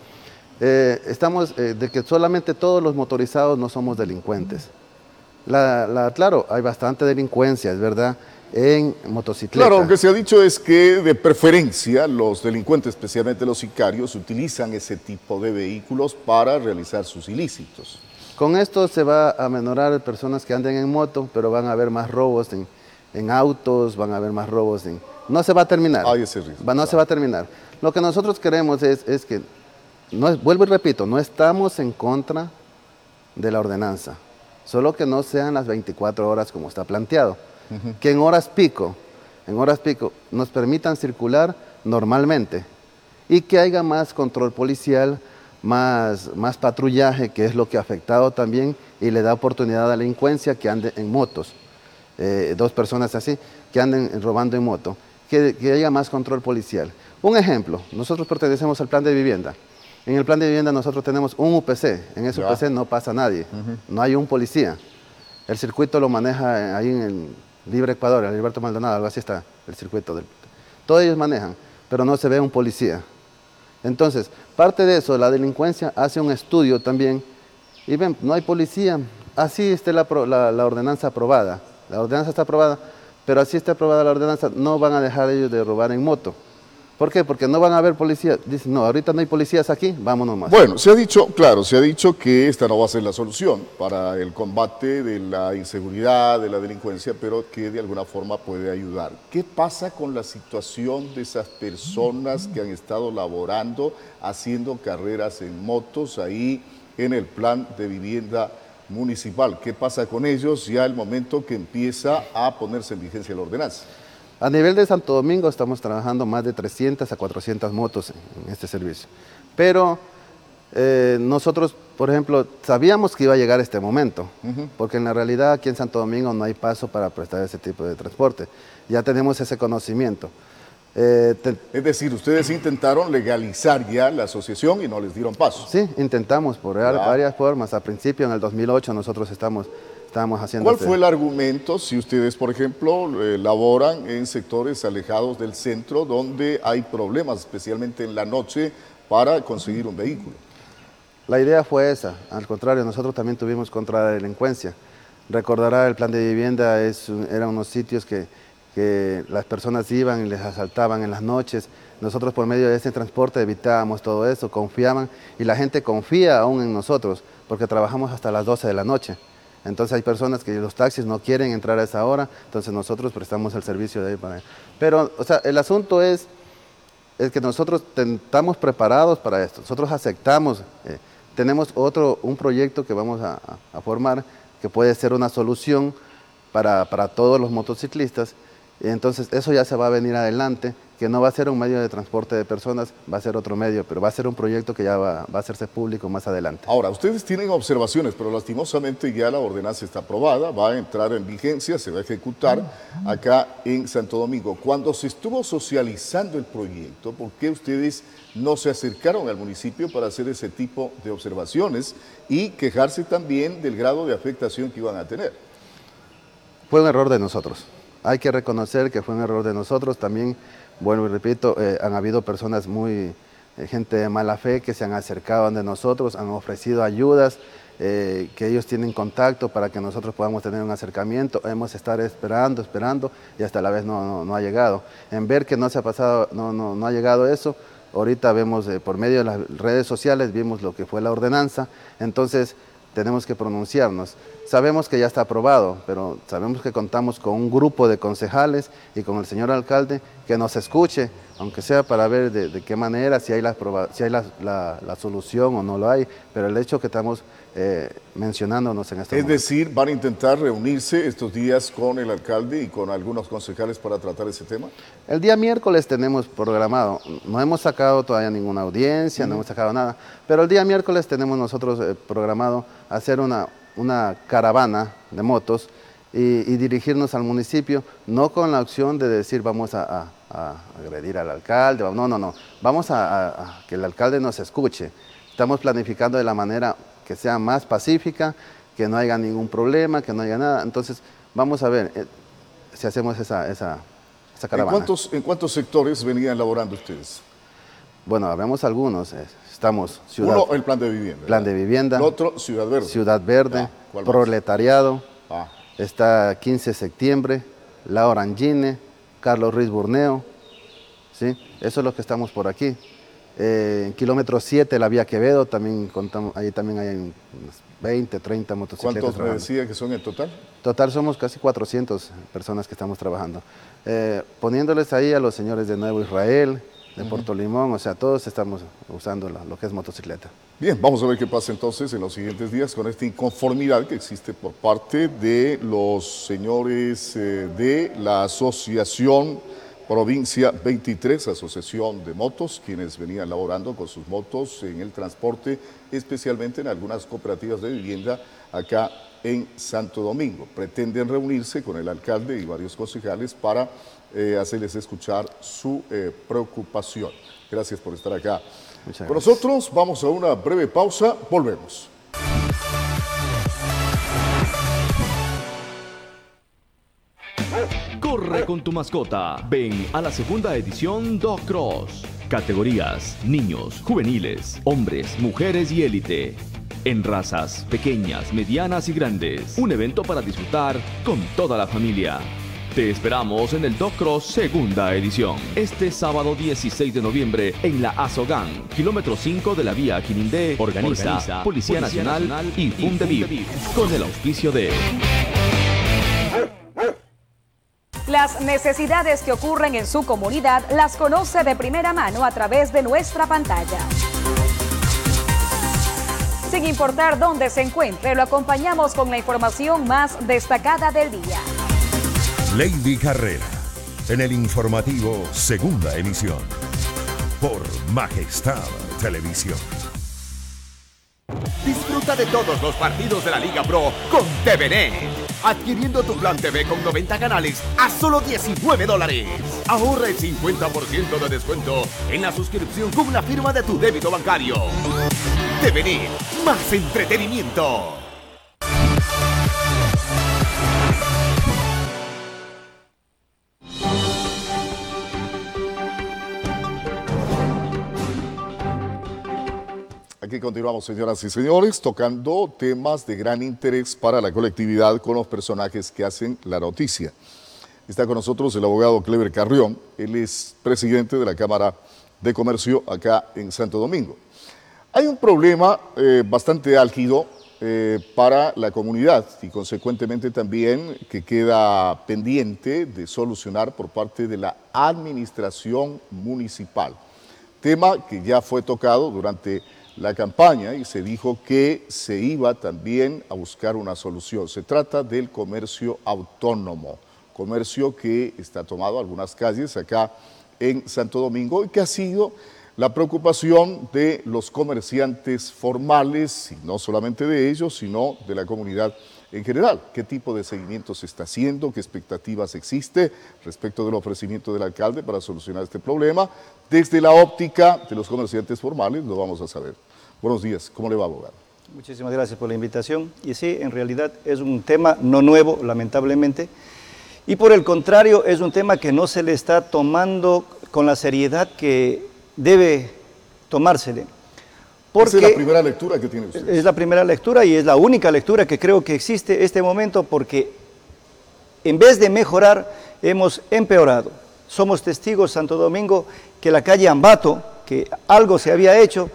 Eh, estamos eh, de que solamente todos los motorizados no somos delincuentes. La, la- claro, hay bastante delincuencia, es verdad, en motocicletas. Claro, lo que se ha dicho es que de preferencia los delincuentes, especialmente los sicarios, utilizan ese tipo de vehículos para realizar sus ilícitos. Con esto se va a menorar personas que anden en moto, pero van a haber más robos en, en autos, van a haber más robos en... No se va a terminar. Hay ese riesgo. Va- no se va a terminar. Lo que nosotros queremos es, es que, no vuelvo y repito, no estamos en contra de la ordenanza, solo que no sean las 24 horas como está planteado. Que en horas pico, en horas pico, nos permitan circular normalmente y que haya más control policial, más, más patrullaje, que es lo que ha afectado también y le da oportunidad a la delincuencia que ande en motos. Eh, dos personas así, que anden robando en moto, que, que haya más control policial. Un ejemplo, nosotros pertenecemos al plan de vivienda. En el plan de vivienda nosotros tenemos un UPC, en ese. UPC no pasa nadie, no hay un policía. El circuito lo maneja ahí en el Libre Ecuador, el Alberto Maldonado, algo así está el circuito. Del, todos ellos manejan, pero no se ve un policía. Entonces, parte de eso, la delincuencia hace un estudio también y ven, no hay policía, así está la, pro- la- la ordenanza aprobada. La ordenanza está aprobada, pero así está aprobada la ordenanza, no van a dejar ellos de robar en moto. ¿Por qué? Porque no van a haber policías. Dicen, no, ahorita no hay policías aquí, vámonos más. Bueno, se ha dicho, claro, se ha dicho que esta no va a ser la solución para el combate de la inseguridad, de la delincuencia, pero que de alguna forma puede ayudar. ¿Qué pasa con la situación de esas personas que han estado laborando, haciendo carreras en motos ahí en el plan de vivienda municipal? ¿Qué pasa con ellos ya el momento que empieza a ponerse en vigencia la ordenanza? A nivel de Santo Domingo estamos trabajando más de 300 a 400 motos en, este servicio. Pero eh, nosotros, por ejemplo, sabíamos que iba a llegar este momento, porque en la realidad aquí en Santo Domingo no hay paso para prestar ese tipo de transporte. Ya tenemos ese conocimiento. Eh, te- Es decir, ustedes intentaron legalizar ya la asociación y no les dieron paso. sí, intentamos por varias formas. Al principio, en el 2008, nosotros estamos, estábamos haciendo... ¿Cuál este- fue el argumento si ustedes, por ejemplo, eh, laboran en sectores alejados del centro donde hay problemas, especialmente en la noche, para conseguir un vehículo? La idea fue esa, al contrario, nosotros también tuvimos contra la delincuencia. Recordará el plan de vivienda, es, eran unos sitios que, que las personas iban y les asaltaban en las noches. Nosotros por medio de ese transporte evitábamos todo eso, confiaban y la gente confía aún en nosotros porque trabajamos hasta las 12 de la noche. Entonces hay personas que los taxis no quieren entrar a esa hora, entonces nosotros prestamos el servicio de ahí para Pero, o sea, el asunto es es que nosotros estamos preparados para esto. Nosotros aceptamos, eh, tenemos otro, un proyecto que vamos a- a formar que puede ser una solución para, para todos los motociclistas. Entonces eso ya se va a venir adelante, que no va a ser un medio de transporte de personas, va a ser otro medio, pero va a ser un proyecto que ya va, va a hacerse público más adelante. Ahora, ustedes tienen observaciones, pero lastimosamente ya la ordenanza está aprobada, va a entrar en vigencia, se va a ejecutar acá en Santo Domingo. Cuando se estuvo socializando el proyecto, ¿por qué ustedes no se acercaron al municipio para hacer ese tipo de observaciones y quejarse también del grado de afectación que iban a tener? Fue un error de nosotros. Hay que reconocer que fue un error de nosotros. También, bueno, y repito, eh, han habido personas muy, eh, gente de mala fe que se han acercado de nosotros, han ofrecido ayudas, eh, que ellos tienen contacto para que nosotros podamos tener un acercamiento. Hemos estado esperando, esperando y hasta la vez no, no, ha llegado. En ver que no se ha pasado, no, no, no ha llegado eso, ahorita vemos por medio de las redes sociales, vimos lo que fue la ordenanza, entonces tenemos que pronunciarnos. Sabemos que ya está aprobado, pero sabemos que contamos con un grupo de concejales y con el señor alcalde que nos escuche, aunque sea para ver de, qué manera, si hay, la, si hay la, la, solución o no lo hay, pero el hecho que estamos eh, mencionándonos en este Es decir, van a intentar reunirse estos días con el alcalde y con algunos concejales para tratar ese tema. El día miércoles tenemos programado, no hemos sacado todavía ninguna audiencia, no hemos sacado nada, pero el día miércoles tenemos nosotros eh, programado hacer una, una caravana de motos y, dirigirnos al municipio, no con la opción de decir vamos a, agredir al alcalde, no, no, no, vamos a que el alcalde nos escuche. Estamos planificando de la manera que sea más pacífica, que no haya ningún problema, que no haya nada. Entonces, vamos a ver eh, si hacemos esa, esa, caravana. ¿En cuántos, ¿En cuántos sectores venían elaborando ustedes? Bueno, vemos algunos. Eh, estamos Ciudad... Uno, el plan de vivienda. Plan de vivienda. El otro, Ciudad Verde. Ciudad Verde, ah, Proletariado. Ah. Está 15 de septiembre, La Orangine, Carlos Ruiz Burneo. ¿sí? Eso es lo que estamos por aquí. Eh, en kilómetro 7, la vía Quevedo, también contamos, ahí también hay unos 20, 30 motocicletas. ¿Cuántos me decía que son en total? Total somos casi 400 personas que estamos trabajando. Eh, poniéndoles ahí a los señores de Nuevo Israel, de Puerto Limón, o sea, todos estamos usando lo, que es motocicleta. Bien, vamos a ver qué pasa entonces en los siguientes días con esta inconformidad que existe por parte de los señores eh, de la asociación Provincia 23, Asociación de Motos, quienes venían laborando con sus motos en el transporte, especialmente en algunas cooperativas de vivienda acá en Santo Domingo. Pretenden reunirse con el alcalde y varios concejales para eh, hacerles escuchar su eh, preocupación. Gracias por estar acá. con nosotros vamos a una breve pausa, volvemos. Corre con tu mascota. Ven a la segunda edición Dog Cross. Categorías: niños, juveniles, hombres, mujeres y élite. En razas pequeñas, medianas y grandes. Un evento para disfrutar con toda la familia. Te esperamos en el Dog Cross segunda edición. Este sábado 16 de noviembre en la Azogán, kilómetro 5 de la vía Quinindé. Organiza, Policía, Nacional, y Fundeviv. Con el auspicio de... Las necesidades que ocurren en su comunidad las conoce de primera mano a través de nuestra pantalla. Sin importar dónde se encuentre, lo acompañamos con la información más destacada del día. Lady Carrera, en el informativo Segunda Emisión, por Majestad Televisión. Disfruta de todos los partidos de la Liga Pro con TVN adquiriendo tu plan TV con 90 canales a solo 19 dólares. Ahorra el 50% de descuento en la suscripción con la firma de tu débito bancario. TVN, más entretenimiento. Aquí continuamos, señoras y señores, tocando temas de gran interés para la colectividad con los personajes que hacen la noticia. Está con nosotros el abogado Clever Carrión, él es presidente de la Cámara de Comercio acá en Santo Domingo. Hay un problema eh, bastante álgido eh, para la comunidad y consecuentemente también que queda pendiente de solucionar por parte de la administración municipal. Tema que ya fue tocado durante la campaña y se dijo que se iba también a buscar una solución. Se trata del comercio autónomo, comercio que está tomado algunas calles acá en Santo Domingo y que ha sido la preocupación de los comerciantes formales, y no solamente de ellos, sino de la comunidad en general. ¿Qué tipo de seguimiento se está haciendo? ¿Qué expectativas existe respecto del ofrecimiento del alcalde para solucionar este problema? Desde la óptica de los comerciantes formales lo vamos a saber. Buenos días, ¿cómo le va, abogado? Muchísimas gracias por la invitación. Y sí, en realidad es un tema no nuevo, lamentablemente. Y por el contrario, es un tema que no se le está tomando con la seriedad que debe tomársele. Porque es la primera lectura que tiene usted. Es la primera lectura y es la única lectura que creo que existe este momento porque en vez de mejorar, hemos empeorado. Somos testigos, Santo Domingo, que la calle Ambato, que algo se había hecho,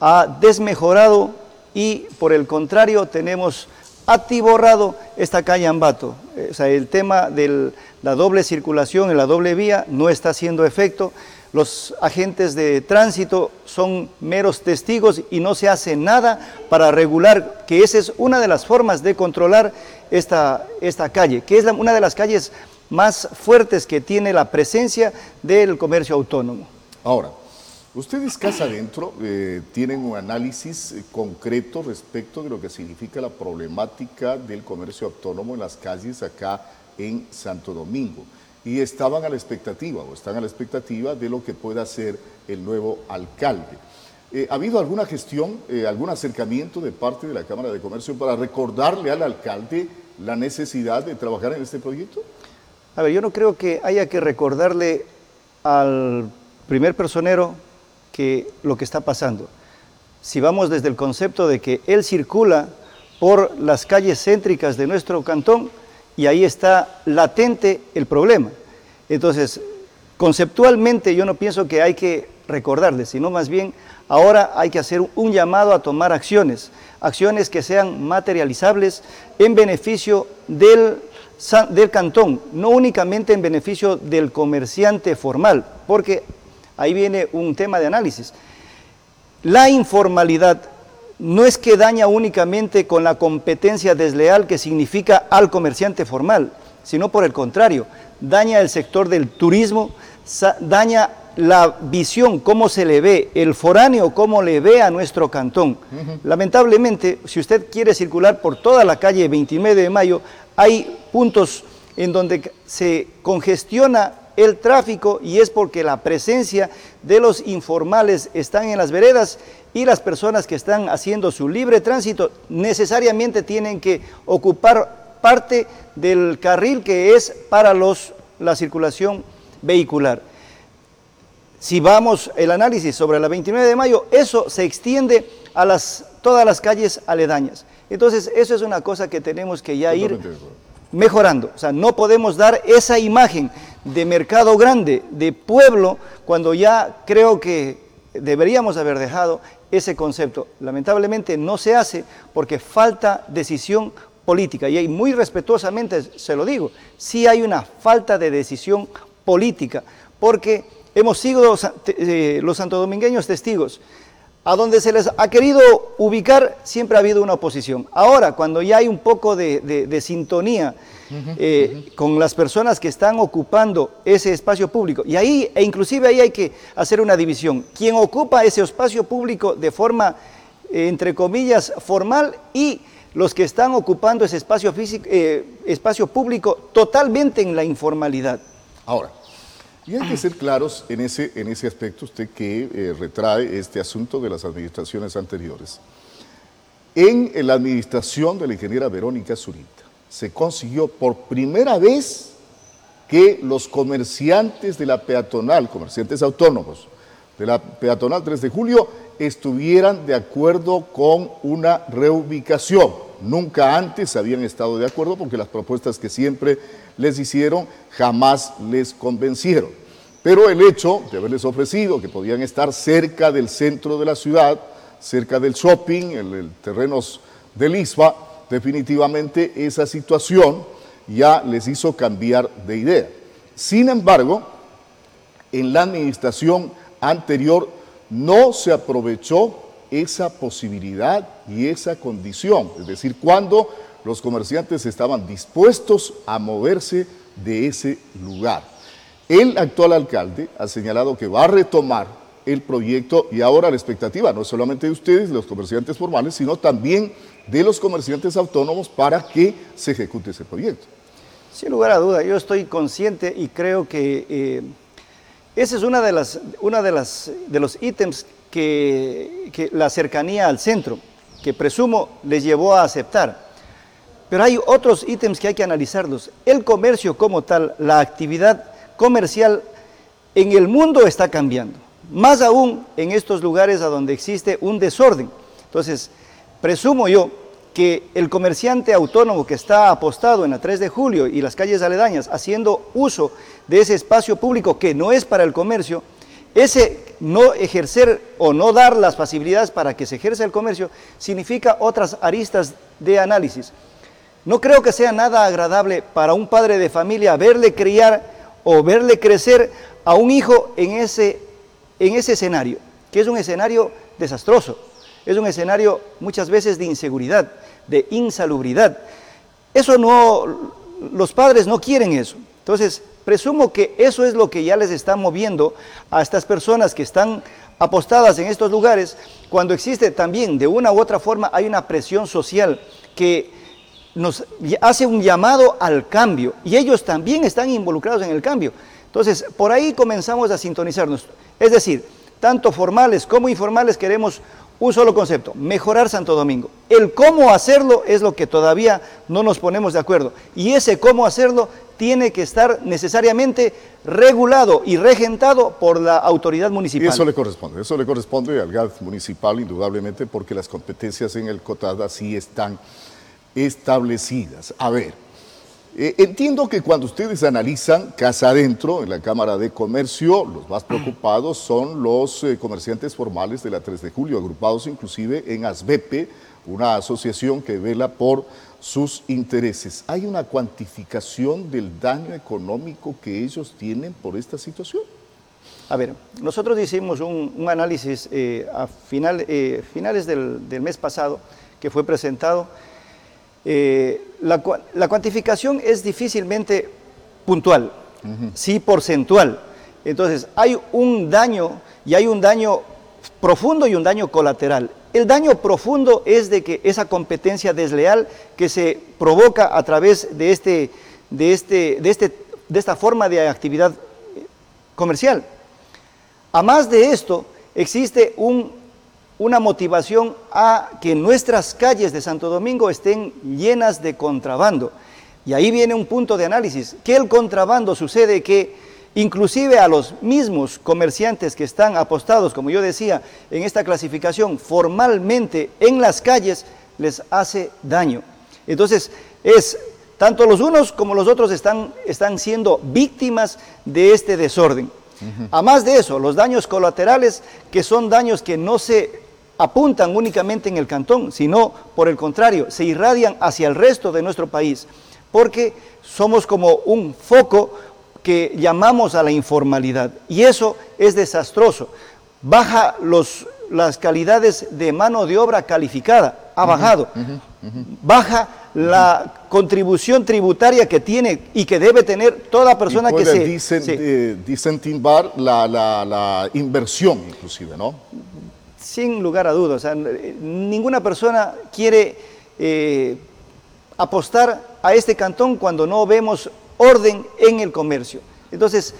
ha desmejorado y por el contrario tenemos atiborrado esta calle Ambato. Eh, o sea, el tema de la doble circulación en la doble vía no está haciendo efecto. Los agentes de tránsito son meros testigos y no se hace nada para regular, que esa es una de las formas de controlar esta, esta calle, que es una de las calles más fuertes que tiene la presencia del comercio autónomo. Ahora, ustedes casa adentro eh, tienen un análisis eh, concreto respecto de lo que significa la problemática del comercio autónomo en las calles acá en Santo Domingo y estaban a la expectativa o están a la expectativa de lo que pueda hacer el nuevo alcalde. Eh, ¿Ha habido alguna gestión, algún acercamiento de parte de la Cámara de Comercio para recordarle al alcalde la necesidad de trabajar en este proyecto? A ver, yo no creo que haya que recordarle al primer personero lo que está pasando. Si vamos desde el concepto de que él circula por las calles céntricas de nuestro cantón y ahí está latente el problema. Entonces, conceptualmente yo no pienso que hay que recordarle, sino más bien ahora hay que hacer un llamado a tomar acciones, acciones que sean materializables en beneficio del del cantón, no únicamente en beneficio del comerciante formal, porque ahí viene un tema de análisis. La informalidad no es que daña únicamente con la competencia desleal que significa al comerciante formal, sino por el contrario, daña el sector del turismo, daña la visión, cómo se le ve, el foráneo, cómo le ve a nuestro cantón. Lamentablemente, si usted quiere circular por toda la calle 29 de Mayo, hay puntos en donde se congestiona el tráfico y es porque la presencia de los informales están en las veredas y las personas que están haciendo su libre tránsito necesariamente tienen que ocupar parte del carril que es para los, la circulación vehicular. Si vamos el análisis sobre la 29 de mayo, eso se extiende a las, todas las calles aledañas. Entonces, eso es una cosa que tenemos que ya ir mejorando. O sea, no podemos dar esa imagen de mercado grande, de pueblo, cuando ya creo que deberíamos haber dejado ese concepto. Lamentablemente no se hace porque falta decisión política. Y muy respetuosamente se lo digo, sí hay una falta de decisión política, porque hemos sido eh, los santodomingueños testigos a donde se les ha querido ubicar, siempre ha habido una oposición. Ahora, cuando ya hay un poco de, sintonía eh, con las personas que están ocupando ese espacio público, y ahí, e inclusive ahí hay que hacer una división. Quien ocupa ese espacio público de forma, eh, entre comillas, formal y los que están ocupando ese espacio, físico, eh, espacio público totalmente en la informalidad. Ahora, y hay que ser claros en ese, en ese aspecto, usted que eh, retrae este asunto de las administraciones anteriores. En la administración de la ingeniera Verónica Zurita se consiguió por primera vez que los comerciantes de la peatonal, comerciantes autónomos de la peatonal 3 de julio, estuvieran de acuerdo con una reubicación. Nunca antes habían estado de acuerdo porque las propuestas que siempre les hicieron jamás les convencieron. Pero el hecho de haberles ofrecido que podían estar cerca del centro de la ciudad, cerca del shopping, en el terrenos del ISFA, definitivamente esa situación ya les hizo cambiar de idea. Sin embargo, en la administración anterior no se aprovechó esa posibilidad y esa condición, es decir, cuando los comerciantes estaban dispuestos a moverse de ese lugar. El actual alcalde ha señalado que va a retomar el proyecto y ahora la expectativa no solamente de ustedes, los comerciantes formales, sino también de los comerciantes autónomos para que se ejecute ese proyecto. Sin lugar a duda, yo estoy consciente y creo que eh, ese es una de, una de, las, de los ítems que, que la cercanía al centro, que presumo les llevó a aceptar. Pero hay otros ítems que hay que analizarlos. El comercio como tal, la actividad comercial en el mundo está cambiando, más aún en estos lugares a donde existe un desorden. Entonces, presumo yo que el comerciante autónomo que está apostado en la 3 de julio y las calles aledañas haciendo uso de ese espacio público que no es para el comercio, ese no ejercer o no dar las posibilidades para que se ejerza el comercio, significa otras aristas de análisis. No creo que sea nada agradable para un padre de familia verle criar o verle crecer a un hijo en ese, en ese escenario, que es un escenario desastroso, es un escenario muchas veces de inseguridad, de insalubridad. Eso no, los padres no quieren eso. Entonces, presumo que eso es lo que ya les está moviendo a estas personas que están apostadas en estos lugares, cuando existe también, de una u otra forma, hay una presión social que nos hace un llamado al cambio y ellos también están involucrados en el cambio. Entonces, por ahí comenzamos a sintonizarnos. Es decir, tanto formales como informales queremos un solo concepto, mejorar Santo Domingo. El cómo hacerlo es lo que todavía no nos ponemos de acuerdo. Y ese cómo hacerlo tiene que estar necesariamente regulado y regentado por la autoridad municipal. Y eso le corresponde, eso le corresponde al GAD municipal indudablemente porque las competencias en el COTADA sí están establecidas. A ver, eh, entiendo que cuando ustedes analizan casa adentro en la Cámara de Comercio, los más preocupados son los eh, comerciantes formales de la 3 de julio, agrupados inclusive en ASBEPE, una asociación que vela por sus intereses. ¿Hay una cuantificación del daño económico que ellos tienen por esta situación? A ver, nosotros hicimos un, análisis eh, a final, finales del, del mes pasado que fue presentado eh, la, cuantificación es difícilmente puntual, sí porcentual. Entonces, hay un daño y hay un daño profundo y un daño colateral. El daño profundo es de que esa competencia desleal que se provoca a través de, este, de, este, de, este, de esta forma de actividad comercial. A más de esto, existe un una motivación a que nuestras calles de Santo Domingo estén llenas de contrabando. Y ahí viene un punto de análisis, que el contrabando sucede que inclusive a los mismos comerciantes que están apostados, como yo decía, en esta clasificación formalmente en las calles, les hace daño. Entonces, es tanto los unos como los otros están, están siendo víctimas de este desorden. A más de eso, los daños colaterales, que son daños que no se apuntan únicamente en el cantón, sino por el contrario, se irradian hacia el resto de nuestro país, porque somos como un foco que llamamos a la informalidad y eso es desastroso. Baja los, las calidades de mano de obra calificada, ha bajado. Baja la contribución tributaria que tiene y que debe tener toda persona que se... Dicen, se la, la, la inversión inclusive, ¿no? Sin lugar a dudas. ninguna persona quiere eh, apostar a este cantón cuando no vemos orden en el comercio. Entonces,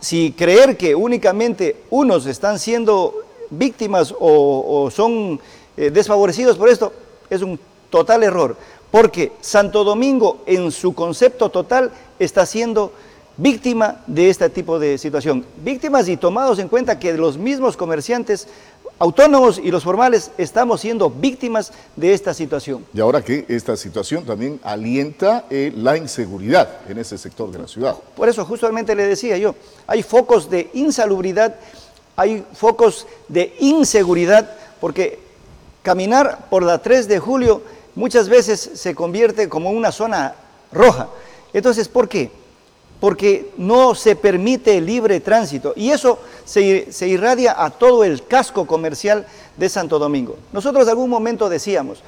si creer que únicamente unos están siendo víctimas o, son eh, desfavorecidos por esto, es un total error, porque Santo Domingo en su concepto total está siendo víctima de este tipo de situación. Víctimas y tomados en cuenta que los mismos comerciantes autónomos y los formales estamos siendo víctimas de esta situación. Y ahora que esta situación también alienta eh, la inseguridad en ese sector de la ciudad. Por eso justamente le decía yo, hay focos de insalubridad, hay focos de inseguridad, porque caminar por la 3 de julio muchas veces se convierte como una zona roja. Entonces, ¿por qué? Porque no se permite libre tránsito y eso se, irradia a todo el casco comercial de Santo Domingo. Nosotros en algún momento decíamos,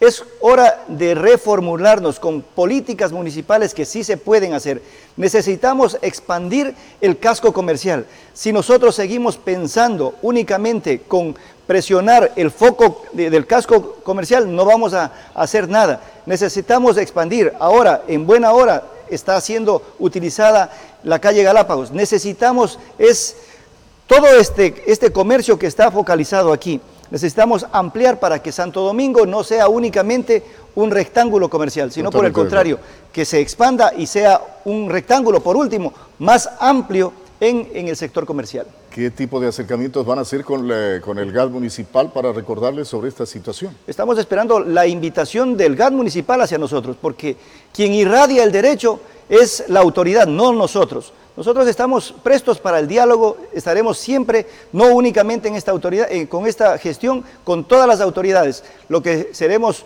es hora de reformularnos con políticas municipales que sí se pueden hacer. Necesitamos expandir el casco comercial. Si nosotros seguimos pensando únicamente con presionar el foco del casco comercial, no vamos a hacer nada. Necesitamos expandir. Ahora, en buena hora, está siendo utilizada la calle Galápagos. Necesitamos es todo este, este comercio que está focalizado aquí. Necesitamos ampliar para que Santo Domingo no sea únicamente un rectángulo comercial, sino por el contrario, que se expanda y sea un rectángulo, por último, más amplio en, en el sector comercial. ¿Qué tipo de acercamientos van a hacer con, con el GAD municipal para recordarles sobre esta situación? Estamos esperando la invitación del GAD municipal hacia nosotros, porque quien irradia el derecho es la autoridad, no nosotros. Nosotros estamos prestos para el diálogo, estaremos siempre, no únicamente en esta autoridad, eh, con esta gestión, con todas las autoridades. Lo que seremos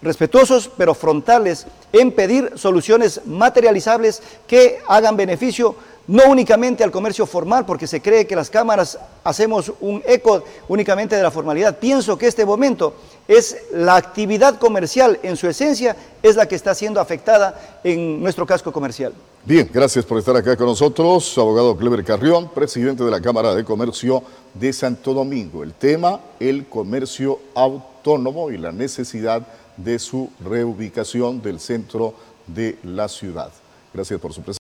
respetuosos pero frontales en pedir soluciones materializables que hagan beneficio no únicamente al comercio formal, porque se cree que las cámaras hacemos un eco únicamente de la formalidad. Pienso que este momento es la actividad comercial en su esencia, es la que está siendo afectada en nuestro casco comercial. Bien, gracias por estar acá con nosotros, abogado Clever Carrión, presidente de la Cámara de Comercio de Santo Domingo. El tema, el comercio autónomo y la necesidad de su reubicación del centro de la ciudad. Gracias por su presencia.